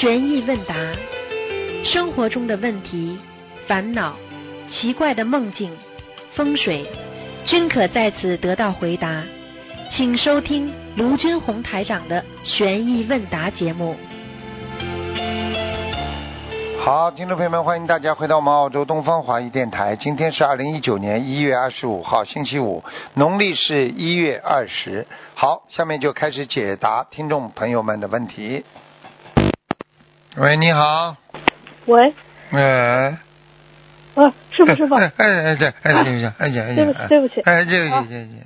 悬疑问答，生活中的问题、烦恼、奇怪的梦境、风水，均可在此得到回答。请收听卢军红台长的悬疑问答节目。好，听众朋友们，欢迎大家回到我们澳洲东方华语电台。今天是二零一九年一月二十五号，星期五，农历是一月二十。好，下面就开始解答听众朋友们的问题。喂，你好。喂，哎。啊，师傅，师傅，哎哎哎，对，哎对不起，哎哎对不起，对不起，哎对不啊起，对不起。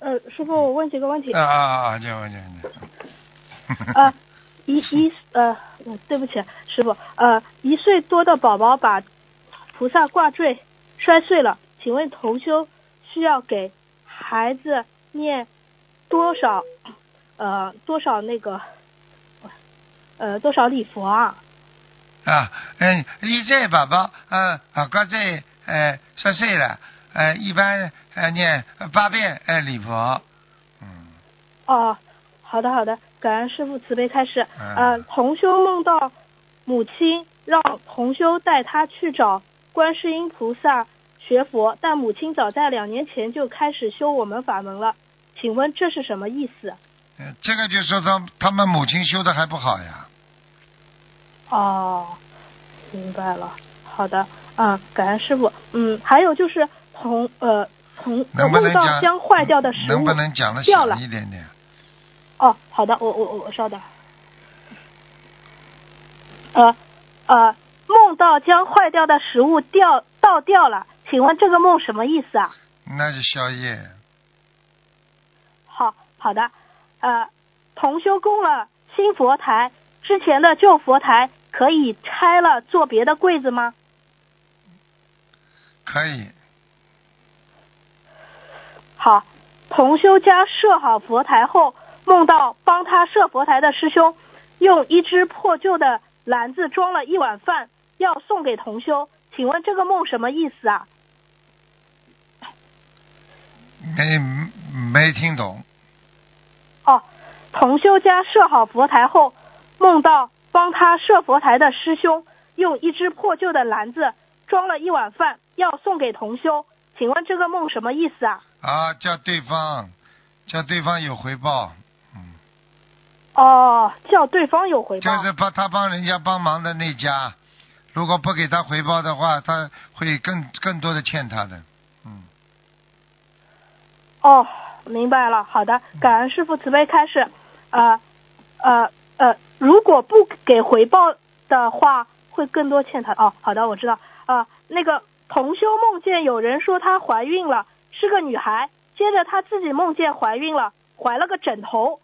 呃，师傅，我问几个问题啊啊啊！这样这样啊，一一呃，嗯对不起，师傅，呃，一岁多的宝宝把菩萨挂坠摔碎了，请问同修需要给孩子念多少呃多少那个呃多少礼佛啊？啊，嗯，一岁宝宝，嗯，啊，刚才呃说岁了，呃，一般呃念八遍呃礼佛，嗯，哦，好的好的，感恩师傅慈悲开示。嗯呃，同修梦到母亲让同修带他去找观世音菩萨学佛，但母亲早在两年前就开始修我们法门了，请问这是什么意思？呃这个就说他他们母亲修的还不好呀，哦，明白了。好的，嗯，感恩师傅。嗯，还有就是从呃从能不能梦到讲将坏掉的食物能不能讲的小一点点？哦，好的，我我我我稍等。呃呃，梦到将坏掉的食物掉倒掉了，请问这个梦什么意思啊？那是宵夜，好好的，呃，同修供了新佛台，之前的旧佛台可以拆了做别的柜子吗？可以，好，同修家设好佛台后，梦到帮他设佛台的师兄用一只破旧的篮子装了一碗饭，要送给同修。请问这个梦什么意思啊？没没听懂，哦，同修家设好佛台后，梦到帮他设佛台的师兄用一只破旧的篮子装了一碗饭，要送给同修。请问这个梦什么意思啊？啊，叫对方，叫对方有回报，嗯，哦，叫对方有回报。就是帮他帮人家帮忙的那家，如果不给他回报的话，他会更更多的欠他的，嗯，哦，明白了。好的，感恩师傅慈悲开示。呃呃呃，如果不给回报的话，会更多欠他。哦，好的，我知道。啊、那个同修梦见有人说她怀孕了，是个女孩，接着她自己梦见怀孕了，怀了个枕头。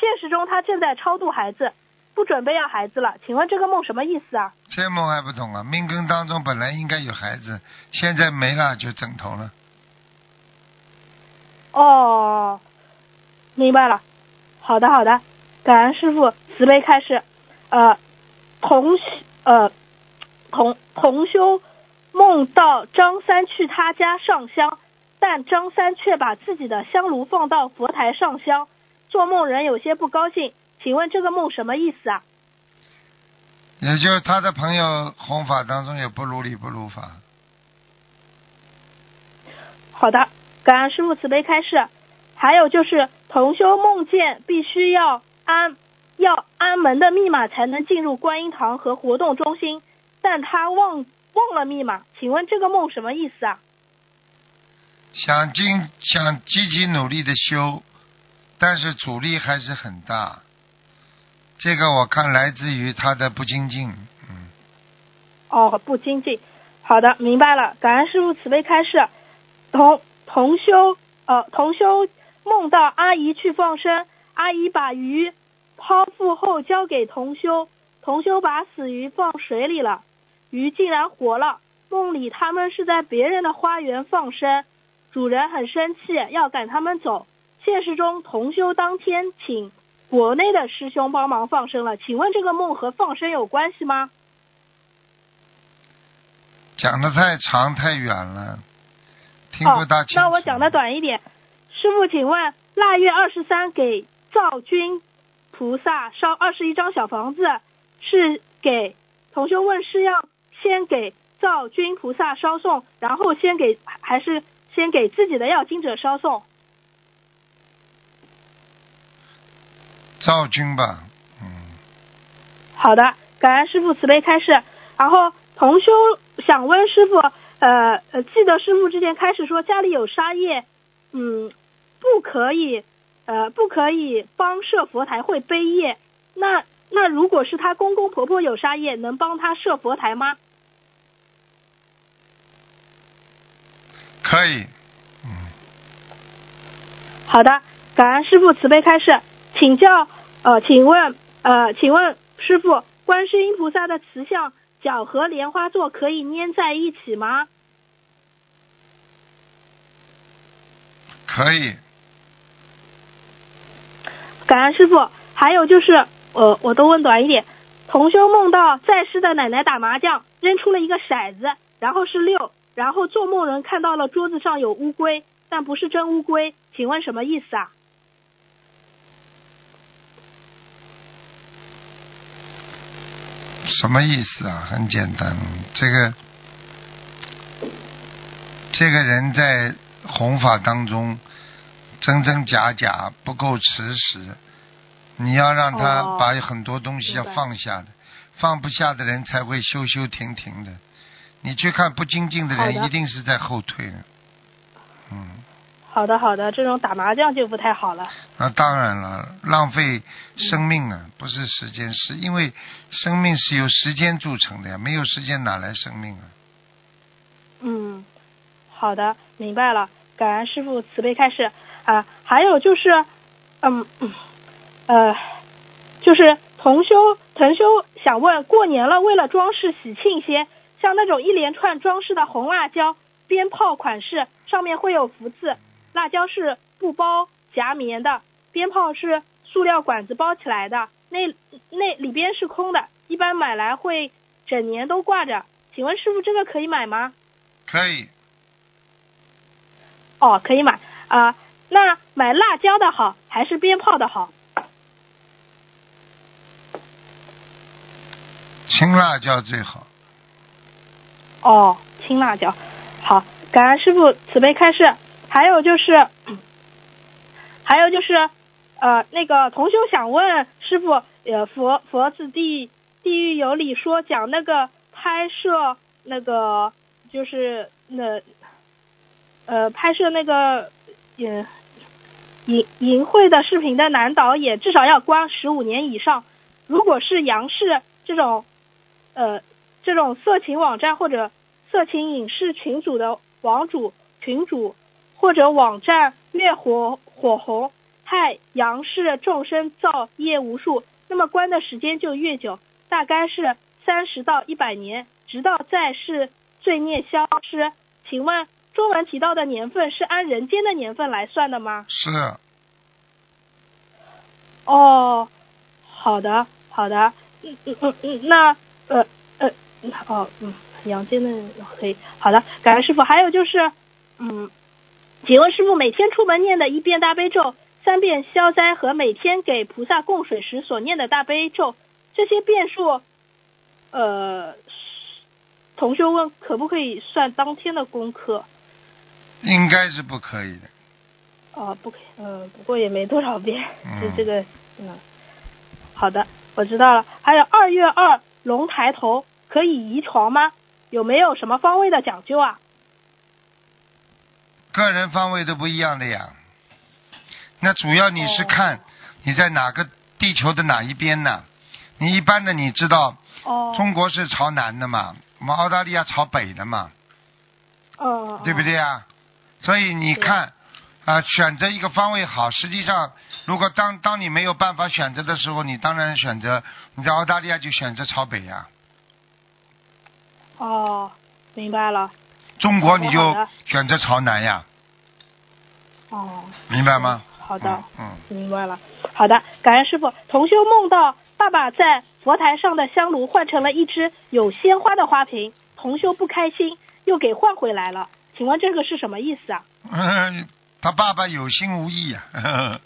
现实中她正在超度孩子，不准备要孩子了。请问这个梦什么意思啊？这梦还不懂啊，命根当中本来应该有孩子，现在没了就枕头了，哦，明白了。好的，好的，感恩师傅慈悲开示。呃，同修呃同同修梦到张三去他家上香，但张三却把自己的香炉放到佛台上香，做梦人有些不高兴。请问这个梦什么意思啊？也就是他的朋友弘法当中有不如理不如法，好的，感恩师傅慈悲开示。还有就是同修梦见必须要安要安门的密码才能进入观音堂和活动中心，但他忘忘了密码，请问这个梦什么意思啊？想尽想积极努力的修，但是阻力还是很大。这个我看来自于他的不精进，嗯，哦，不精进。好的，明白了。感恩师傅慈悲开示。同同修呃同修梦到阿姨去放生，阿姨把鱼剖腹后交给同修，同修把死鱼放水里了，鱼竟然活了。梦里他们是在别人的花园放生，主人很生气，要赶他们走。现实中，同修当天请国内的师兄帮忙放生了，请问这个梦和放生有关系吗？讲的太长太远了，听不大清楚。哦。那我讲的短一点，师傅，请问腊月二十三给灶君菩萨烧二十一张小房子，是给同修问是要先给灶君菩萨烧送，然后先给还是先给自己的要经者烧送？赵君吧，嗯，好的，感恩师傅慈悲开示。然后同修想问师傅，呃呃，记得师傅之前开始说家里有沙业，嗯，不可以，呃，不可以帮设佛台会背业。那那如果是他公公婆婆有沙业，能帮他设佛台吗？可以，嗯，好的，感恩师傅慈悲开示，请教，呃，请问，呃，请问师傅，观世音菩萨的慈像脚和莲花座可以粘在一起吗？可以，感恩师傅。还有就是，呃，我都问短一点。同修梦到在世的奶奶打麻将，扔出了一个骰子，然后是六，然后做梦人看到了桌子上有乌龟，但不是真乌龟，请问什么意思啊？什么意思啊？很简单，这个这个人在弘法当中真真假假，不够持实。你要让他哦把很多东西要放下的，放不下的人才会修修停停的。你去看不精进的人，一定是在后退的。嗯，好的，好的，这种打麻将就不太好了。那当然了，浪费生命啊，不是时间，是因为生命是由时间铸成的呀，没有时间哪来生命啊？嗯，好的，明白了。感恩师傅慈悲开示啊。还有就是，嗯呃，就是同修同修想问，过年了，为了装饰喜庆些，像那种一连串装饰的红辣椒、鞭炮款式，上面会有福字，辣椒是布包夹棉的，鞭炮是塑料管子包起来的，那那里边是空的，一般买来会整年都挂着。请问师傅，这个可以买吗？可以，哦，可以买啊、那买辣椒的好还是鞭炮的好？青辣椒最好。哦，青辣椒。好，感恩师傅慈悲开示。还有就是，还有就是，呃，那个同修想问师傅，呃，佛佛子地地狱有理说讲那个拍摄那个就是那呃拍摄那个呃淫淫秽的视频的男导演至少要关十五年以上。如果是杨氏这种呃这种色情网站或者色情影视群组的网主群主或者网站越火火红，害杨氏众生造业无数，那么关的时间就越久，大概是三十到一百年，直到在世罪孽消失。请问中文提到的年份是按人间的年份来算的吗？是，哦，好的，好的，嗯嗯嗯嗯，那呃呃，哦嗯，阳间的可以，好的，感恩师傅。还有就是，嗯，请问师傅每天出门念的一遍大悲咒、三遍消灾和每天给菩萨供水时所念的大悲咒，这些遍数，呃，同学问可不可以算当天的功课？应该是不可以的。哦，不可以，嗯，不过也没多少遍，嗯就这个，嗯，好的，我知道了。还有二月二龙抬头可以移床吗？有没有什么方位的讲究啊？个人方位都不一样的呀。那主要你是哦看你在哪个地球的哪一边呢？你一般的你知道，哦，中国是朝南的嘛，我们澳大利亚朝北的嘛，嗯，对不对啊？所以你看啊、选择一个方位好。实际上，如果当当你没有办法选择的时候，你当然选择你在澳大利亚就选择朝北呀。哦，明白了。中国你就选择朝南呀，哦，明白吗？好的，嗯，嗯明白了。好的，感恩师傅。同修梦到爸爸在佛台上的香炉换成了一只有鲜花的花瓶，同修不开心，又给换回来了。请问这个是什么意思啊？嗯，他爸爸有心无意啊，呵 呵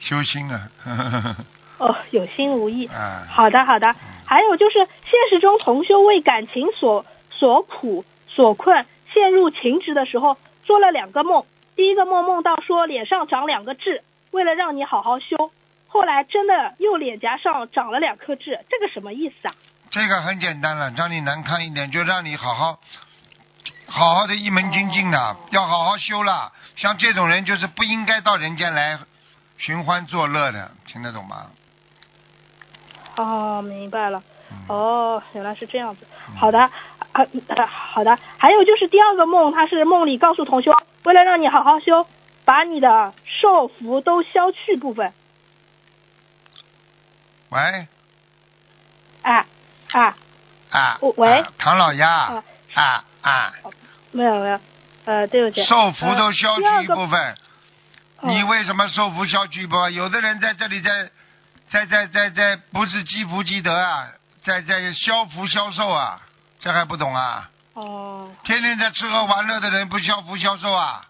修心啊。哦，有心无意。啊，好的，好的。还有就是现实中同修为感情所所苦所困，陷入情执的时候，做了两个梦。第一个梦梦到说脸上长两个痣，为了让你好好修。后来真的右脸颊上长了两颗痣，这个什么意思啊？这个很简单了，让你难看一点，就让你好好好好的一门精进的，要好好修了。像这种人就是不应该到人间来寻欢作乐的，听得懂吗？哦，明白了。嗯哦，原来是这样子。好的，啊、呃好的。还有就是第二个梦，他是梦里告诉同修，为了让你好好修，把你的受福都消去部分。喂啊啊，啊，哦喂啊唐老鸭啊啊啊，没有没有，呃，对不起。受福都消去一部分。你为什么受福消去一部分？有的人在这里在在在在在不是积福积德啊，在在消福消寿啊，这还不懂啊？哦天天在吃喝玩乐的人不消福消寿啊？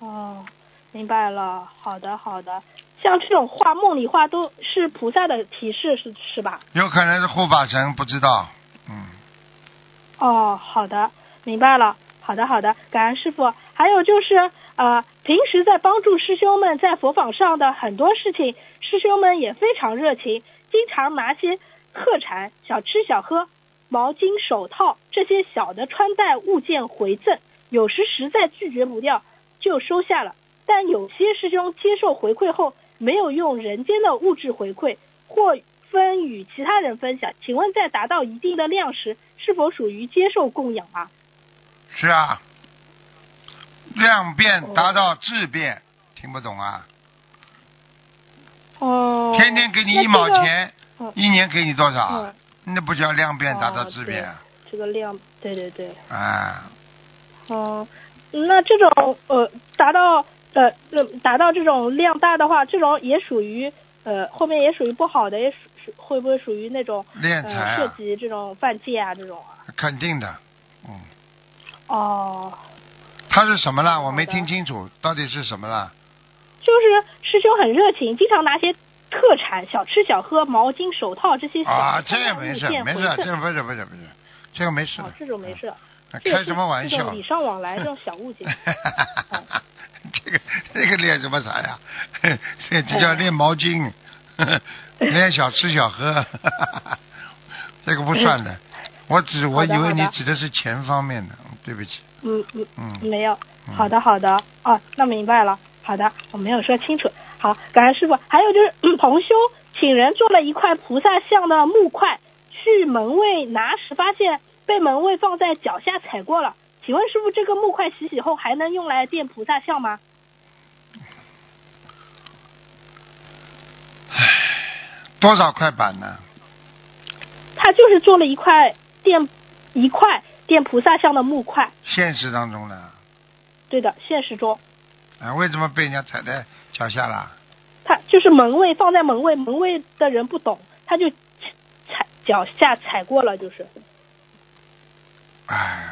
哦，明白了。好的好的，像这种话梦里话都是菩萨的提示是是吧？有可能是护法神，不知道。哦，好的，明白了。好的，好的，感恩师傅。还有就是，呃，平时在帮助师兄们在佛法上的很多事情，师兄们也非常热情，经常拿些特产、小吃小喝、毛巾、手套这些小的穿戴物件回赠。有时实在拒绝不掉，就收下了。但有些师兄接受回馈后，没有用人间的物质回馈，或分与其他人分享。请问，在达到一定的量时，是否属于接受供养啊？是啊，量变达到质变，听不懂啊？哦，天天给你一那这个毛钱，嗯一年给你多少？那不叫量变达到哦质变啊？这个量，对对对，啊？哦，那这种呃达到呃呃达到这种量大的话，这种也属于呃后面也属于不好的，也属属会不会属于那种敛财呃涉啊，及这种犯戒啊这种啊？肯定的。嗯，哦，他是什么啦？我没听清楚，到底是什么啦？就是师兄很热情，经常拿些特产、小吃小喝、毛巾、手套这些小啊，这个穿戴物没事，没事，这个不是不是不是，这个没事哦。，这种没事。开什么玩笑这种？礼尚往来这种小物件。哦 这个这个练什么啥呀？这这叫练毛巾，练小吃小喝，这个不算的。我指我以为你指的是钱方面的，对不起。嗯嗯，嗯，没有。嗯好的好的，哦，那明白了。好的，我没有说清楚。好，感恩师傅。还有就是，嗯同修请人做了一块菩萨像的木块，去门卫拿时发现被门卫放在脚下踩过了。请问师傅，这个木块洗洗后还能用来垫菩萨像吗？唉多少块板呢？他就是做了一块垫一块垫菩萨像的木块。现实当中呢？对的，现实中啊，为什么被人家踩在脚下了？他就是门卫放在门卫，门卫的人不懂，他就踩脚下踩过了，就是。哎，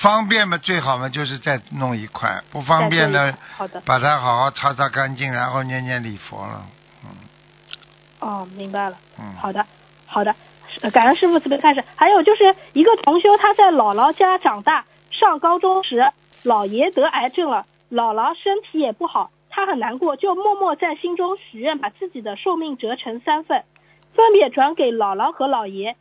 方便嘛，最好嘛，就是再弄一块；不方便呢好的，把它好好擦擦干净，然后念念礼佛了。嗯哦，明白了。嗯。好的，好的，呃感恩师傅慈悲开始。还有就是一个同修，他在姥姥家长大，上高中时，姥爷得癌症了，姥姥身体也不好，他很难过，就默默在心中许愿，把自己的寿命折成三份，分别转给姥姥和姥爷。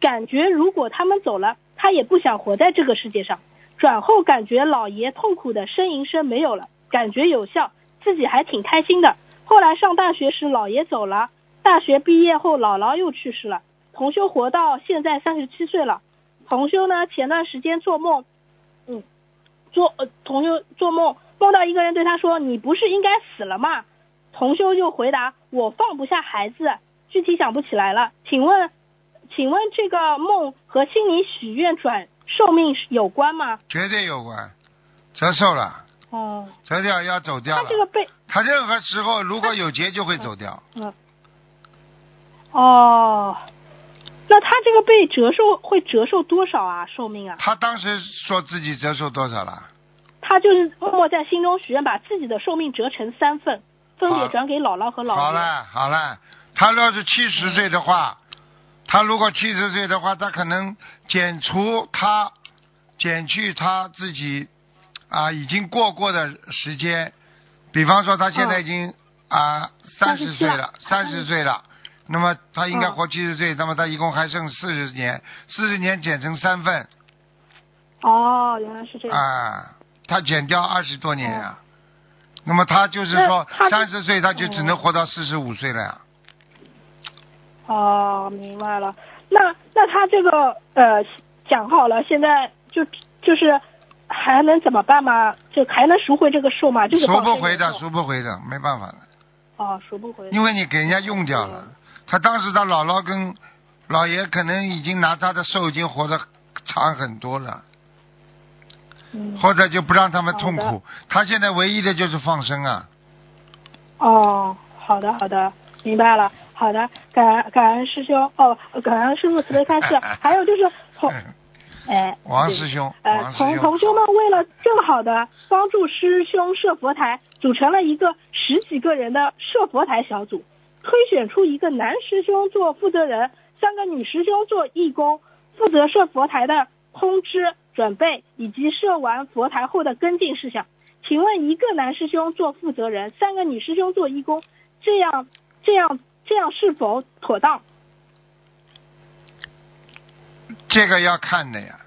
感觉如果他们走了，他也不想活在这个世界上。转后感觉姥爷痛苦的呻吟声没有了，感觉有效，自己还挺开心的。后来上大学时，姥爷走了，大学毕业后，姥姥又去世了。同修活到现在三十七岁了。同修呢，前段时间做梦，嗯，做呃，同修做梦梦到一个人对他说：“你不是应该死了吗？”同修就回答：“我放不下孩子，具体想不起来了。”请问，请问这个梦和心里许愿转寿命有关吗？绝对有关，折寿了，哦，折掉要走掉了。他这个被他任何时候如果有劫就会走掉。嗯，哦，那他这个被折寿会折寿多少啊？寿命啊？他当时说自己折寿多少了？他就是默默在心中许愿，把自己的寿命折成三份。分别转给姥姥和姥爷。好了好了，他要是七十岁的话，他如果七十岁的话，他可能减除他减去他自己啊已经过过的时间，比方说他现在已经啊三十37岁了了，三十岁了。那么他应该嗯。活七十岁，那么他一共还剩四十年，四十年减成三份。哦，原来是这样。啊，他减掉二十多年呀、那么他就是说他三十岁他就只能哦活到四十五岁了呀。哦，明白了。那那他这个呃讲好了，现在就就是还能怎么办吗？就还能赎回这个寿吗？就是赎不回的，赎不回的，没办法了，哦，赎不回。因为你给人家用掉了。他当时他姥姥跟姥爷可能已经拿他的寿已经活得长很多了，嗯。或者就不让他们痛苦。他现在唯一的就是放生啊，哦，好的好的，明白了。好的，感恩感恩师兄哦，感恩师傅慈悲开示。还有就是同 哎，王师兄，呃，从，同同修们为了更好的帮助师兄设佛台，组成了一个十几个人的设佛台小组，推选出一个男师兄做负责人，三个女师兄做义工，负责设佛台的通知、准备以及设完佛台后的跟进事项。请问一个男师兄做负责人，三个女师兄做义工，这样这样这样是否妥当？这个要看的呀。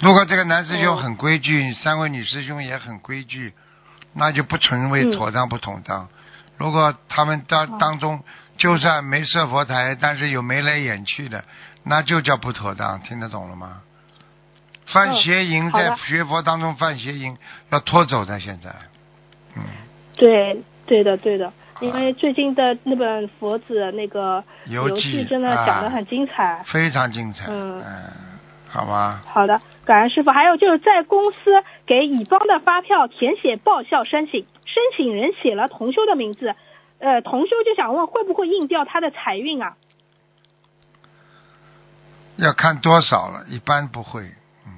如果这个男师兄哦很规矩，三位女师兄也很规矩，那就不成为嗯妥当不妥当。如果他们当哦当中就算没设佛台，但是有眉来眼去的，那就叫不妥当，听得懂了吗？犯嗯邪淫在学佛当中犯邪淫要拖走的，现在，嗯，对，对的，对的。因为最近的那本佛子那个游记记真的讲的很精彩。非常精彩，嗯好吧，好的，感恩师傅。还有就是在公司给乙方的发票填写报销申请，申请人写了同修的名字，呃，同修就想问会不会印掉他的财运啊？要看多少了，一般不会，嗯，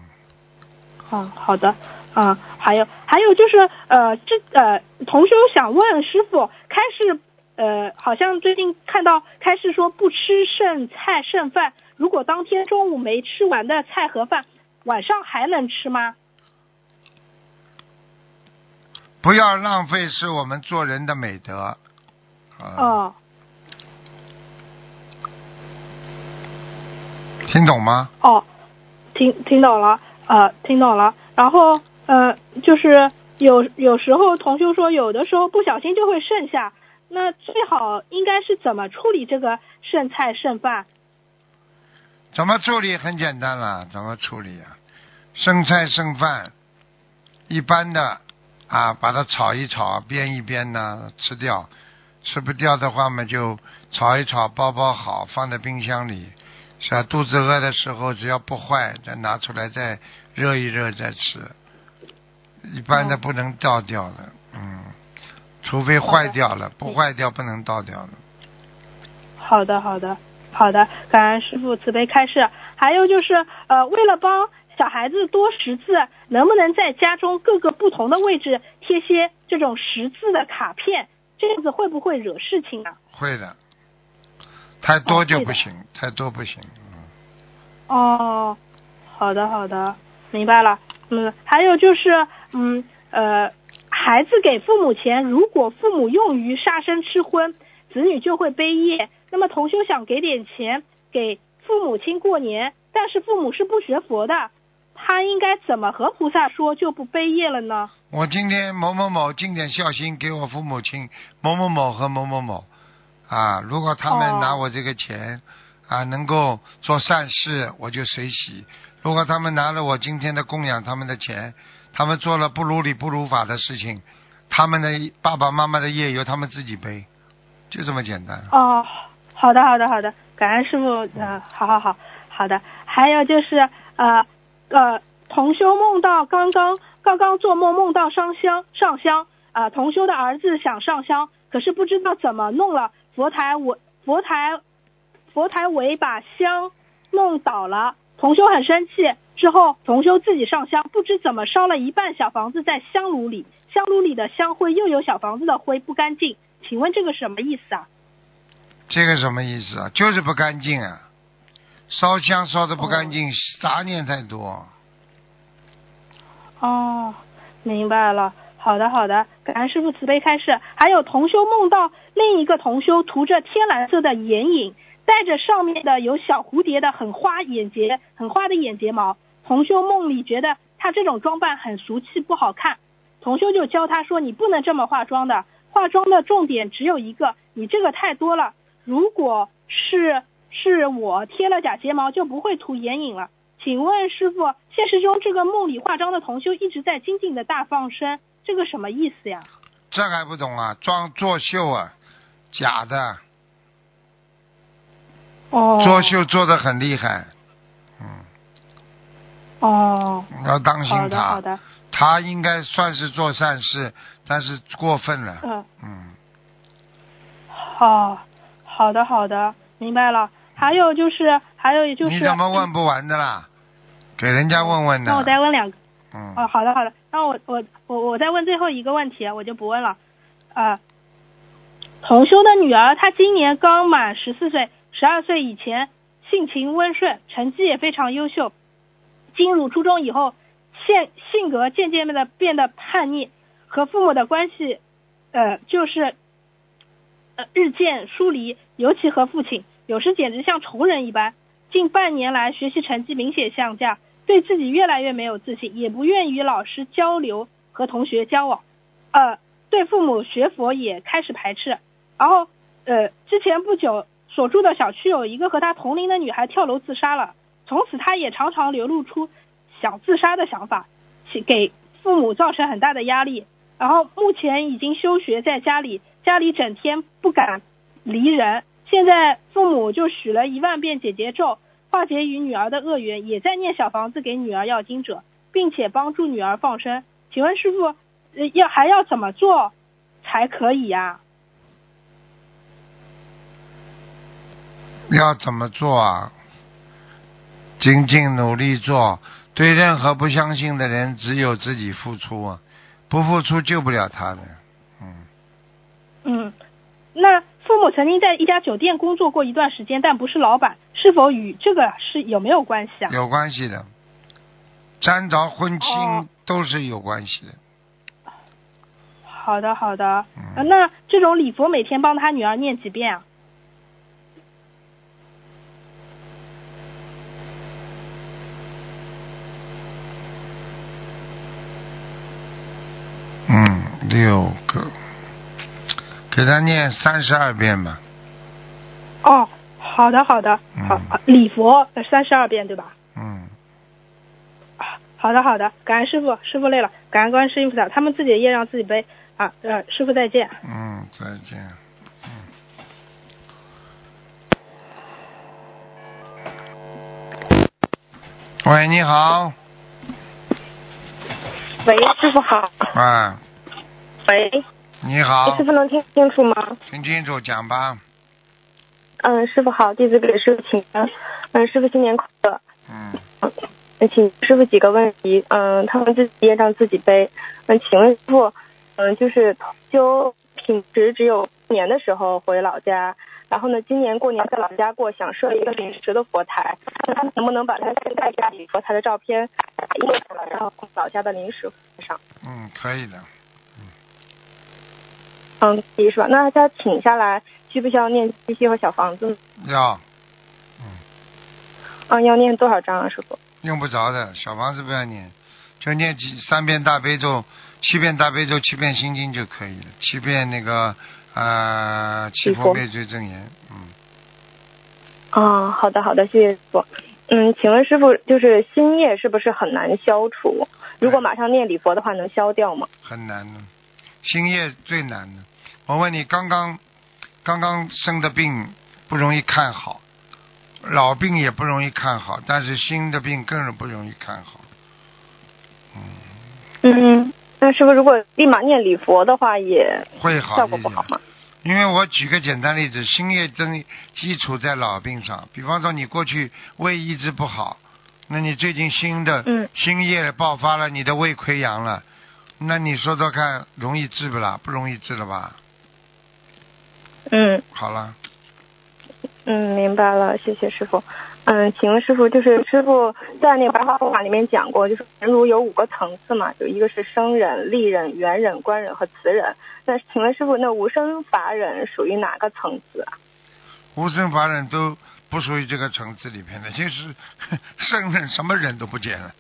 好好的，嗯，还有还有就是呃，这呃，同修想问师傅，开始呃，好像最近看到开始说不吃剩菜剩饭，如果当天中午没吃完的菜和饭，晚上还能吃吗？不要浪费是我们做人的美德。啊，哦，听懂吗？哦，听听懂了，呃，听懂了。然后呃，就是有有时候同修说，有的时候不小心就会剩下，那最好应该是怎么处理这个剩菜剩饭？怎么处理很简单了，怎么处理啊？剩菜剩饭，一般的啊，把它炒一炒，煸一煸呢，吃掉。吃不掉的话嘛，就炒一炒，包包好，放在冰箱里。是啊，肚子饿的时候，只要不坏，再拿出来再热一热再吃。一般的哦不能倒掉的，嗯，除非坏掉了，不坏掉不能倒掉的。好的，好的，好的，感恩师傅慈悲开示。还有就是，呃，为了帮小孩子多识字，能不能在家中各个不同的位置贴些这种识字的卡片？这样子会不会惹事情啊？会的，太多就不行，太多不行。嗯哦，好的，好的，明白了。嗯，还有就是，嗯，呃，孩子给父母钱，如果父母用于杀生吃荤，子女就会背业。那么同修想给点钱给父母亲过年，但是父母是不学佛的，他应该怎么和菩萨说就不背业了呢？我今天某某某尽点孝心给我父母亲某某某和某某某啊，如果他们拿我这个钱、啊能够做善事，我就随喜；如果他们拿了我今天的供养他们的钱，他们做了不如理不如法的事情，他们的爸爸妈妈的业由他们自己背，就这么简单。哦，好的，好的，好的，感恩师傅，呃，好好好，好的。还有就是，呃呃，同修梦到刚刚刚刚做梦梦到上香上香，啊、同修的儿子想上香，可是不知道怎么弄了，佛台我佛台佛台围把香弄倒了，同修很生气。之后，同修自己上香，不知怎么烧了一半小房子在香炉里，香炉里的香灰又有小房子的灰，不干净。请问这个什么意思啊？这个什么意思啊？就是不干净啊，烧香烧的不干净，杂念太多。哦，明白了。好的，好的，感恩师傅慈悲开示。还有同修梦到另一个同修涂着天蓝色的眼影，戴着上面的有小蝴蝶的很花眼睫、很花的眼睫毛。同修梦里觉得他这种装扮很俗气，不好看。同修就教他说：“你不能这么化妆的，化妆的重点只有一个，你这个太多了。如果是是我贴了假睫毛，就不会涂眼影了。”请问师傅，现实中这个梦里化妆的同修一直在精进的大放生，这个什么意思呀？这还不懂啊？装作秀啊，假的。哦。作秀做的很厉害，嗯。哦。要当心他。好的，好的。他应该算是做善事，但是过分了。嗯。嗯。好，好的，好的，明白了。还有就是，还有就是。你怎么问不完的啦？给人家问问呢。那我再问两个。嗯。哦，好的好的，那我我我我再问最后一个问题，我就不问了。啊，同修的女儿，她今年刚满十四岁，十二岁以前性情温顺，成绩也非常优秀。进入初中以后，现性格渐渐的变得叛逆，和父母的关系，呃，就是呃日渐疏离，尤其和父亲，有时简直像仇人一般。近半年来，学习成绩明显下降，对自己越来越没有自信，也不愿与老师交流和同学交往，呃，对父母学佛也开始排斥。然后，呃，之前不久所住的小区有一个和他同龄的女孩跳楼自杀了，从此他也常常流露出想自杀的想法，给父母造成很大的压力。然后目前已经休学在家里，家里整天不敢离人。现在父母就许了一万遍姐姐咒，化解与女儿的恶缘，也在念小房子给女儿要经者，并且帮助女儿放生。请问师傅，要还要怎么做才可以呀？要怎么做啊？精进努力做，对任何不相信的人，只有自己付出啊，不付出救不了他的。嗯。嗯，那。父母曾经在一家酒店工作过一段时间，但不是老板，是否与这个是有没有关系啊？有关系的，沾着婚亲都是有关系的。好的，好的。那这种礼佛每天帮他女儿念几遍啊？嗯，六个。给他念三十二遍吧。哦，好的，好的，好，礼佛三十二遍，对吧？嗯。好的，好的，感恩师傅，师傅累了，感恩观世音菩萨，他们自己的业让自己背啊。呃，师傅再见。嗯，再见。嗯。喂，你好。喂，师傅好。啊。喂。你好，师傅能听清楚吗？听清楚，讲吧。嗯，师傅好，弟子给师傅请安。嗯，师傅新年快乐。嗯。嗯，请师傅几个问题。嗯，他们自己业障自己背。嗯，请问师傅，嗯，就是修平时只有年的时候回老家，然后呢，今年过年在老家过，想设一个临时的佛台，那他能不能把他现在家里佛台的照片印出来，然后老家的临时上？嗯，可以的。嗯，可以是吧？那他请下来需不需要念七七和小房子？要，嗯。嗯，要念多少章啊，师傅？用不着的，小房子不要念，就念几三遍大悲咒，七遍大悲咒，七遍心经就可以了，七遍那个呃七佛灭罪真言，嗯。啊，好的好的，谢谢师傅。嗯，请问师傅，就是心业是不是很难消除？如果马上念礼佛的话，能消掉吗？很难的。心业最难的，我问你，刚刚刚刚生的病不容易看好，老病也不容易看好，但是新的病更是不容易看好。嗯。嗯，那是不是如果立马念礼佛的话，也会好效果不好吗？因为我举个简单例子，心业真基础在老病上，比方说你过去胃一直不好，那你最近新的心业爆发了，你的胃溃疡了。那你说说看，容易治不啦？不容易治了吧？嗯好了，嗯，明白了，谢谢师傅。嗯，请问师傅，就是师傅在那个白话佛法里面讲过，就是人如有五个层次嘛，就一个是生人、利人、缘人、官人和慈人。那请问师傅，那无生法忍属于哪个层次啊？无生法忍都不属于这个层次里面的，就是圣人什么人都不见了，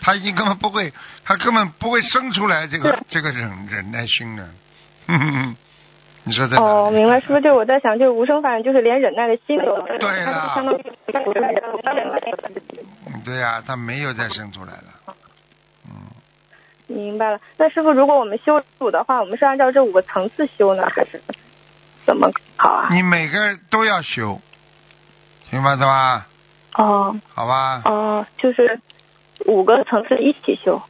他已经根本不会，他根本不会生出来这个这个忍忍耐心的。你说在哪里？哦，明白，师傅，就是我在想，就是无声法忍，就是连忍耐的心都没有，对了对呀、他没有再生出来了。嗯，明白了。那师傅，如果我们修主的话，我们是按照这五个层次修呢，还是怎么好啊？你每个都要修，明白的吧？哦好吧，哦，就是五个层次一起修，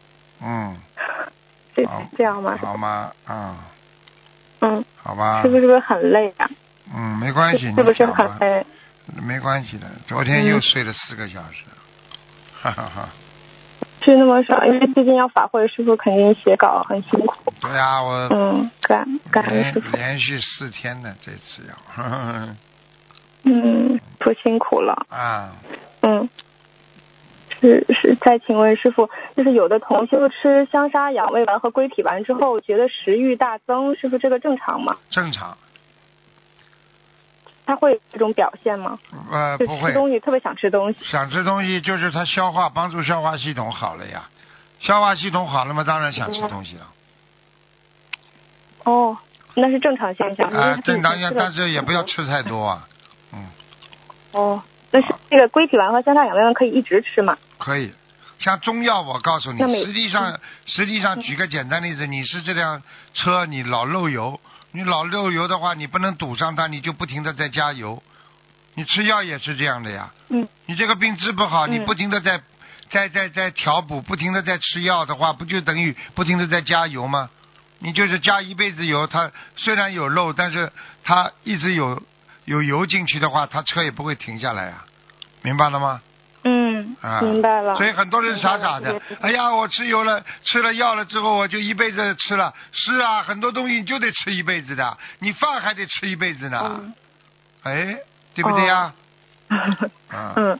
嗯，这，这样吗？好吗？嗯，嗯，好吧是，不是很累啊？嗯，没关系，是是不是很累？没关系的，昨天又嗯睡了四个小时，哈哈哈。睡那么少，因为最近要法会，师傅肯定写稿很辛苦。对呀、我嗯，感感恩师连傅。连续四天呢，这次要，呵呵呵嗯，不辛苦了。啊，嗯，是是。再请问师傅，就是有的同修吃香砂养胃丸和归脾丸之后，觉得食欲大增，师傅这个正常吗？正常，他会有这种表现吗？呃，不会，吃东西特别想吃东西。想吃东西就是他消化，帮助消化系统好了呀，消化系统好了嘛，当然想吃东西了，哦，那是正常现象。啊他，正常样，以前吃的但是也不要吃太多啊，嗯，哦，那是那个归脾丸和香砂养胃丸可以一直吃吗？可以。像中药，我告诉你实际上，实际上，举个简单例子，你是这辆车，你老漏油，你老漏油的话，你不能堵上它，你就不停的在加油。你吃药也是这样的呀。嗯。你这个病治不好，嗯你不停的在，在在在调补，不停的在吃药的话，不就等于不停的在加油吗？你就是加一辈子油，它虽然有漏，但是它一直有有油进去的话，它车也不会停下来呀。明白了吗？嗯，啊，明白了。所以很多人傻傻的哎呀，我吃油了，吃了药了之后，我就一辈子吃了。是啊，很多东西你就得吃一辈子的，你饭还得吃一辈子呢。嗯哎，对不对呀？嗯，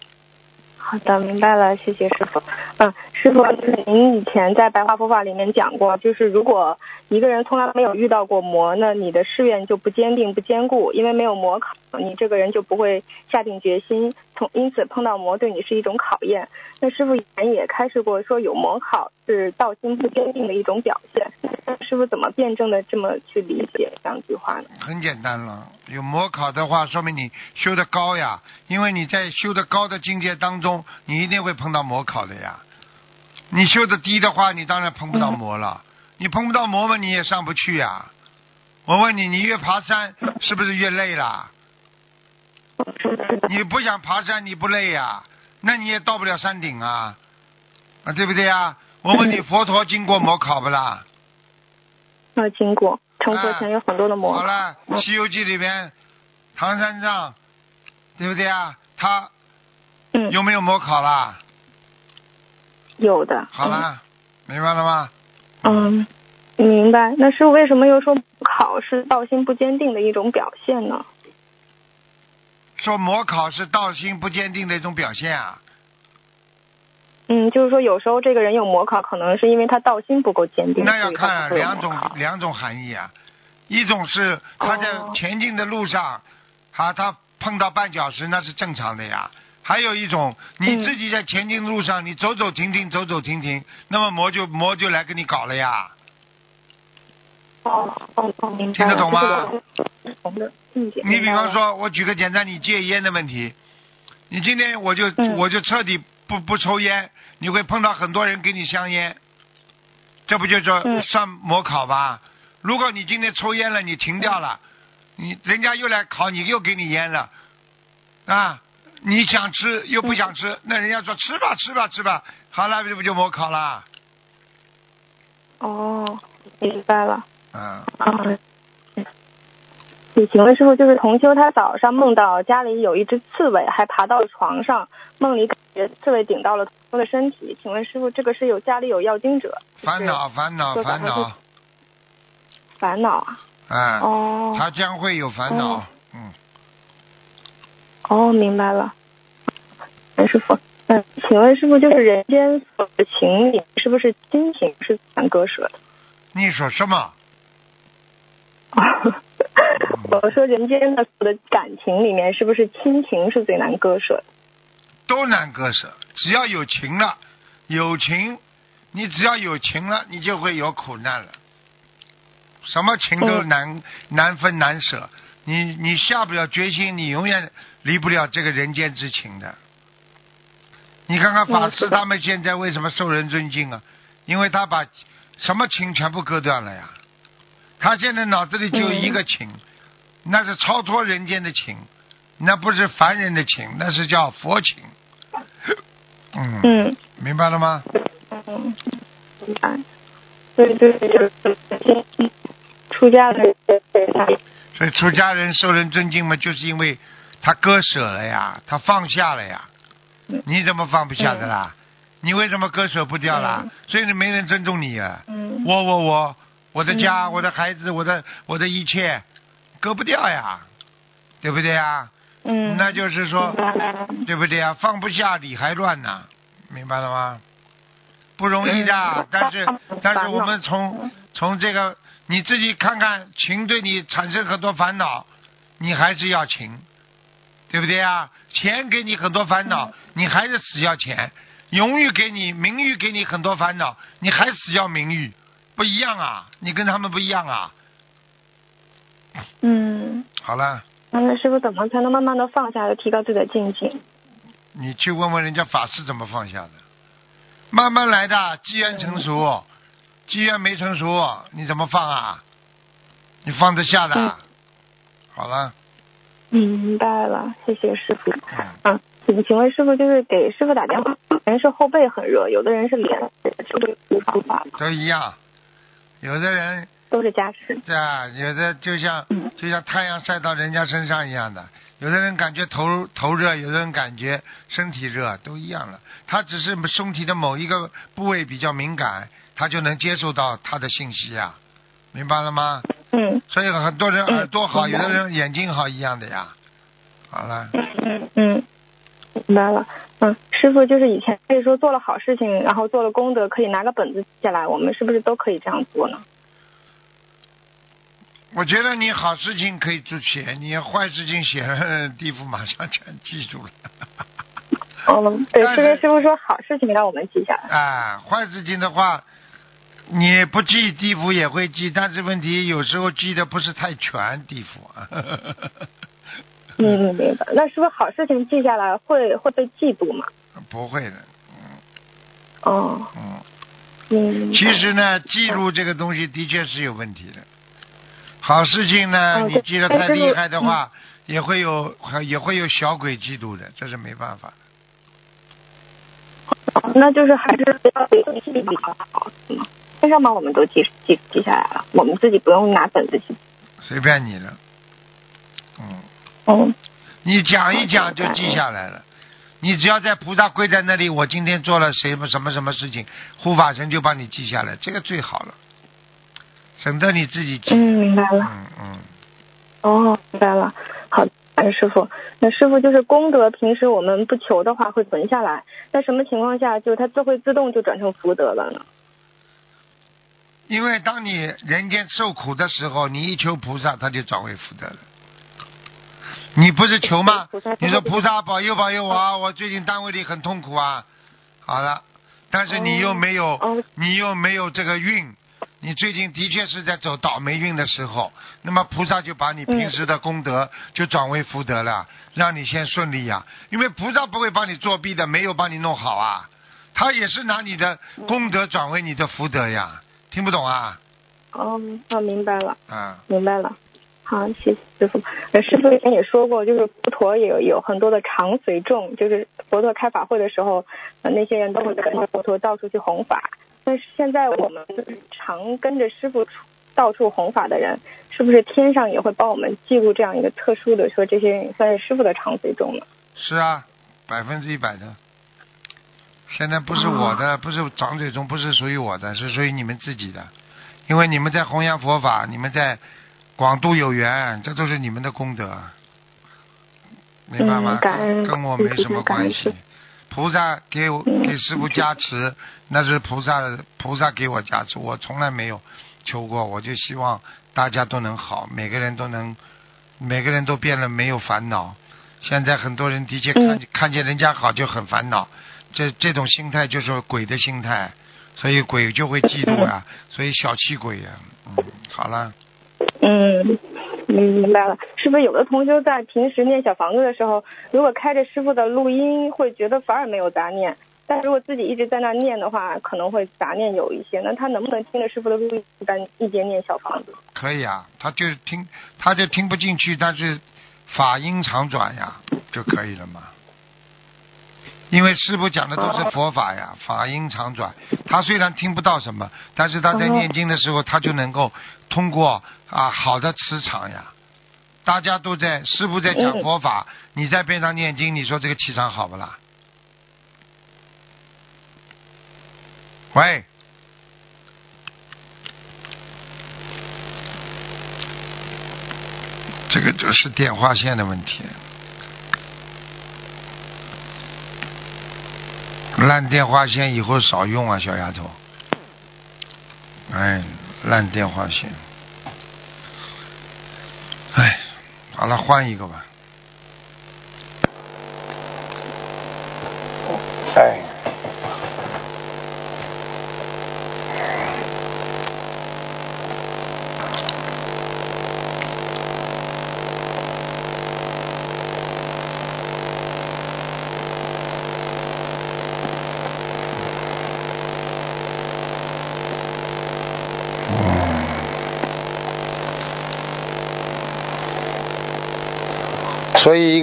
好的，明白了，谢谢师傅。嗯，师傅，就是您以前在白话佛法里面讲过，就是如果一个人从来没有遇到过魔，那你的誓愿就不坚定不坚固，因为没有魔考，你这个人就不会下定决心，从因此碰到魔对你是一种考验。那师傅以前也开示过，说有魔考是道心不坚定的一种表现。那师傅怎么辩证的这么去理解这两句话呢？很简单了。有魔考的话，说明你修的高呀，因为你在修的高的境界当中，你一定会碰到魔考的呀。你修的低的话，你当然碰不到魔了。你碰不到魔嘛，你也上不去呀。我问你，你越爬山是不是越累啦？你不想爬山，你不累呀？那你也到不了山顶啊，啊，对不对呀？我问你，佛陀经过魔考不啦？要经过成佛前有很多的魔考。好了，《西游记》里边，唐三藏，对不对啊？他嗯，有没有魔考啦？有的。好了，明白了吗？嗯，明白。那师傅为什么又说考是道心不坚定的一种表现呢？说模考是道心不坚定的一种表现啊。嗯，就是说有时候这个人有模考，可能是因为他道心不够坚定。那要看两种两种含义啊，一种是他在哦前进的路上，啊，他碰到绊脚石那是正常的呀。还有一种，你嗯自己在前进的路上，你走走停停，走走停停，那么魔就魔就来给你搞了呀。哦哦哦，明白。听得懂吗。你比方说，我举个简单，你戒烟的问题，你今天我就、嗯我就彻底不不抽烟，你会碰到很多人给你香烟，这不就是嗯算模考吧？如果你今天抽烟了，你停掉了，你人家又来考你，又给你烟了，啊，你想吃又不想吃，那人家说吃吧吃吧吃吧，好了，这不就模考了？哦，明白了。嗯，啊。你请问师傅，就是同修他早上梦到家里有一只刺猬，还爬到了床上，梦里感觉刺猬顶到了同修的身体。请问师傅，这个是有家里有要精者？就是烦恼烦恼烦恼，烦恼啊。啊，哦他将会有烦恼哦，嗯，哦，明白了。嗯，师傅，嗯，请问师傅，就是人间所有的情理，是不是亲情是最难割舍的？你说什么？我说人间的的感情里面，是不是亲情是最难割舍的？都难割舍，只要有情了，有情，你只要有情了，你就会有苦难了。什么情都嗯难、难分难舍，你你下不了决心，你永远离不了这个人间之情的。你看看法师他们现在为什么受人尊敬啊？因为他把什么情全部割断了呀。他现在脑子里就一个情，那是超脱人间的情，那不是凡人的情，那是叫佛情。嗯，嗯明白了吗？嗯，明白。对对对，就是出家的人所以出家人受人尊敬嘛，就是因为他割舍了呀，他放下了呀。嗯你怎么放不下的啦？你为什么割舍不掉啦？嗯所以你没人尊重你啊！嗯我我我，我的家，嗯我的孩子，我的我的一切，割不掉呀，对不对呀？嗯，那就是说对不对呀？放不下理还乱呐，明白了吗？不容易的嗯，但是但是我们从从这个你自己看看，情对你产生很多烦恼，你还是要情，对不对啊？钱给你很多烦恼，你还是死要钱；荣誉给你，名誉给你很多烦恼，你还死要名誉，不一样啊！你跟他们不一样啊！嗯，好了，那师傅怎么才能慢慢的放下，提高自己的境界？你去问问人家法师怎么放下的，慢慢来的，机缘成熟，机缘没成熟，你怎么放啊？你放得下的？嗯好了，嗯，明白了，谢谢师傅。嗯，嗯，请请问师傅，就是给师傅打电话，有人是后背很热，有的人是脸，是不是有方法？都一样。有的人都是加持。对啊，有的就像嗯就像太阳晒到人家身上一样的，有的人感觉头头热，有的人感觉身体热，都一样了。他只是身体的某一个部位比较敏感，他就能接受到他的信息呀，明白了吗？嗯所以很多人嗯耳朵好，有的人眼睛好一样的呀。好了，嗯嗯嗯，明白了。嗯，师傅就是以前可以说做了好事情，然后做了功德，可以拿个本子记下来，我们是不是都可以这样做呢？我觉得你好事情可以做写，你坏事情写了，地府马上全记住了。嗯，对，但是是跟师傅说好事情让我们记下来。啊，坏事情的话，你不记地府也会记，但是问题有时候记得不是太全，地府啊。嗯，明白。那是不是好事情记下来会会被嫉妒吗？不会的，哦，嗯。嗯。其实呢，记录这个东西的确是有问题的。好事情呢，哦你记得太厉害的话，也会有也会有小鬼嫉妒的，这是没办法。的那就是还是不要给自己比较好，是吗？先生帮我们都记记记下来了，我们自己不用拿本子记。随便你了。嗯，嗯你讲一讲就记下来了。你只要在菩萨跪在那里，我今天做了什么什么什么事情，护法神就帮你记下来，这个最好了，省得你自己记。嗯，明白了。嗯嗯，哦，明白了。好，感恩师傅。那师傅就是功德，平时我们不求的话会存下来，那什么情况下就是它自会自动就转成福德了呢？因为当你人间受苦的时候，你一求菩萨，他就转为福德了。你不是求吗？你说菩萨保佑保佑我啊！我最近单位里很痛苦啊。好了，但是你又没有，哦你又没有这个运，你最近的确是在走倒霉运的时候，那么菩萨就把你平时的功德就转为福德了，让你先顺利呀、因为菩萨不会帮你作弊的，没有帮你弄好啊，他也是拿你的功德转为你的福德呀。听不懂啊？哦，哦，明白了。啊，明白了。好，谢谢师傅。呃，师傅以前也说过，就是佛陀也有有很多的常随众，就是佛陀开法会的时候，呃，那些人都会跟着佛陀到处去弘法。但是现在我们就是常跟着师傅到处弘法的人，是不是天上也会帮我们记录这样一个特殊的，说这些人也算是师傅的常随众呢？是啊，百分之一百的。现在不是我的，不是长嘴中，不是属于我的，是属于你们自己的。因为你们在弘扬佛法，你们在广度有缘，这都是你们的功德，明白吗？嗯跟我没什么关系。菩萨给我嗯给师傅加持，那是菩萨菩萨给我加持，我从来没有求过，我就希望大家都能好，每个人都能，每个人都变得没有烦恼。现在很多人的确看、嗯看见人家好就很烦恼，这这种心态就是鬼的心态，所以鬼就会嫉妒啊，所以小气鬼呀、嗯，好了，嗯，明白了。是不是有的同修在平时念小房子的时候，如果开着师傅的录音，会觉得反而没有杂念？但如果自己一直在那念的话，可能会杂念有一些。那他能不能听着师傅的录音，单一边念小房子？可以啊，他就听他就听不进去，但是法音常转呀就可以了嘛。因为师傅讲的都是佛法呀，法音常转。他虽然听不到什么，但是他在念经的时候，他就能够通过啊好的磁场呀。大家都在师傅在讲佛法，你在边上念经，你说这个气场好不啦？喂，这个就是电话线的问题。烂电话线以后少用啊，小丫头。哎，烂电话线。哎，好了，换一个吧。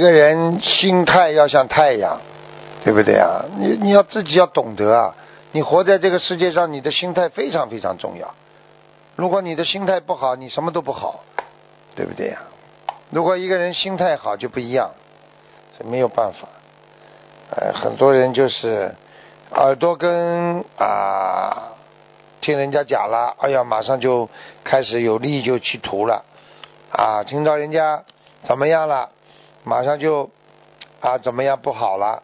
一个人心态要像太阳，对不对啊？你你要自己要懂得啊！你活在这个世界上，你的心态非常非常重要。如果你的心态不好，你什么都不好，对不对呀、如果一个人心态好就不一样，这没有办法。呃，很多人就是耳朵跟啊听人家讲了，哎呀，马上就开始有力就去涂了啊，听到人家怎么样了，马上就啊怎么样不好了，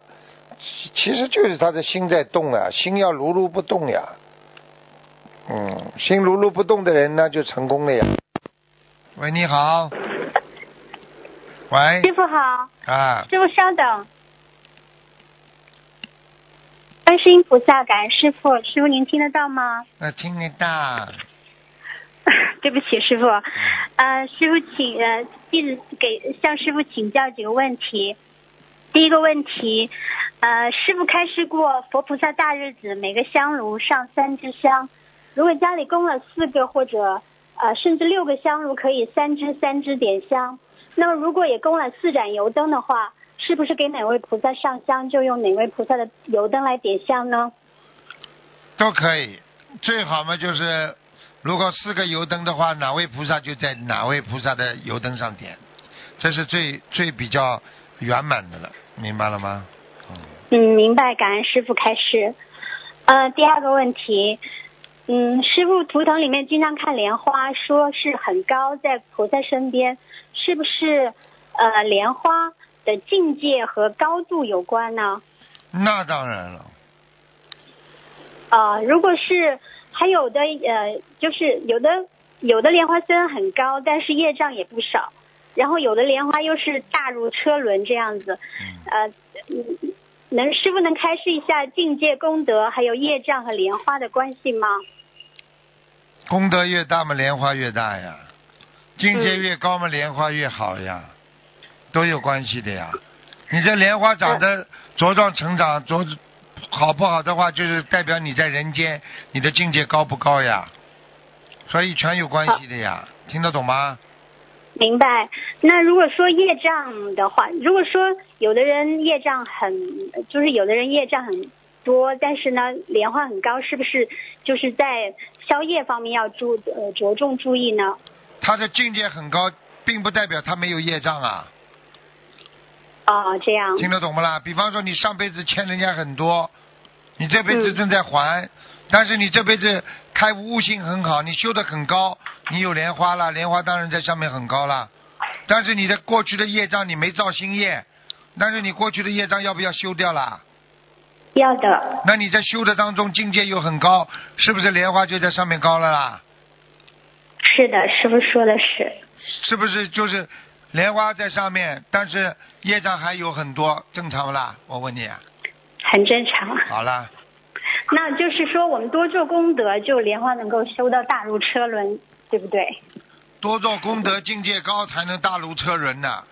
其其实就是他的心在动啊，心要如如不动呀。嗯，心如如不动的人呢，就成功了呀。喂，你好。喂师，傅好，啊，师傅稍等。观世音菩萨，感恩师傅，师傅您听得到吗？那听得到。对不起，师傅，呃，师傅请呃，弟子给向师傅请教几个问题。第一个问题，呃，师傅开示过，佛菩萨大日子每个香炉上三支香，如果家里供了四个或者呃甚至六个香炉，可以三支三支点香。那么如果也供了四盏油灯的话，是不是给哪位菩萨上香就用哪位菩萨的油灯来点香呢？都可以，最好嘛就是，如果四个油灯的话，哪位菩萨就在哪位菩萨的油灯上点，这是最最比较圆满的了，明白了吗？嗯，明白，感恩师傅开示。呃，第二个问题，嗯，师傅图腾里面经常看莲花，说是很高，在菩萨身边，是不是呃莲花的境界和高度有关呢？那当然了，呃，如果是还有的呃，就是有的有的莲花虽然很高，但是业障也不少，然后有的莲花又是大如车轮这样子，呃，嗯能师傅能开示一下境界、功德还有业障和莲花的关系吗？功德越大嘛，莲花越大呀；境界嗯。越高嘛，莲花越好呀，都有关系的呀。你这莲花长得茁壮成长，茁好不好的话，就是代表你在人间你的境界高不高呀，所以全有关系的呀，听得懂吗？明白。那如果说业障的话，如果说有的人业障很，就是有的人业障很多，但是呢莲花很高，是不是就是在消业方面要注呃着重注意呢？他的境界很高，并不代表他没有业障啊，哦，这样。听得懂不啦？比方说你上辈子欠人家很多，你这辈子嗯正在还，但是你这辈子开悟性很好，你修得很高，你有莲花了，莲花当然在上面很高了。但是你的过去的业障你没造新业，但是你过去的业障要不要修掉啦？要的，那你在修的当中境界又很高，是不是莲花就在上面高了啦？是的，师傅说的是。是不是就是莲花在上面，但是业障还有很多，正常不啦？我问你啊。很正常。好了，那就是说，我们多做功德，就莲花能够修到大如车轮，对不对？多做功德，境界高才能大如车轮呢。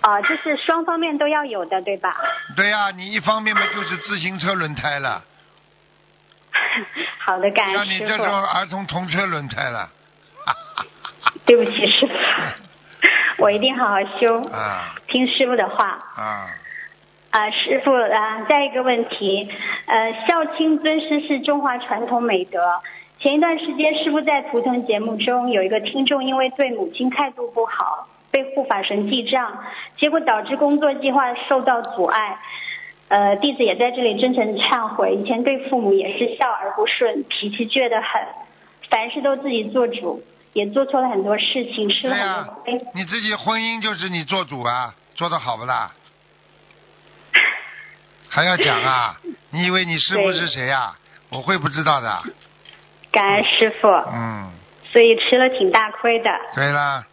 啊、就是双方面都要有的，对吧？对呀、你一方面嘛就是自行车轮胎了，好的，感像恩师傅你这种。儿童童车轮胎了。对不起，师傅，我一定好好修，啊听师傅的话。啊，啊，师傅啊，再一个问题，呃，孝亲尊师是中华传统美德。前一段时间，师傅在图腾节目中有一个听众因为对母亲态度不好，被护法神记账，结果导致工作计划受到阻碍。呃，弟子也在这里真诚忏悔，以前对父母也是孝而不顺，脾气倔得很，凡事都自己做主，也做错了很多事情，吃了很多亏。你自己婚姻就是你做主啊，做的好不啦？还要讲啊？你以为你师傅是谁呀、我会不知道的。感恩师傅，嗯，所以吃了挺大亏的。对啦，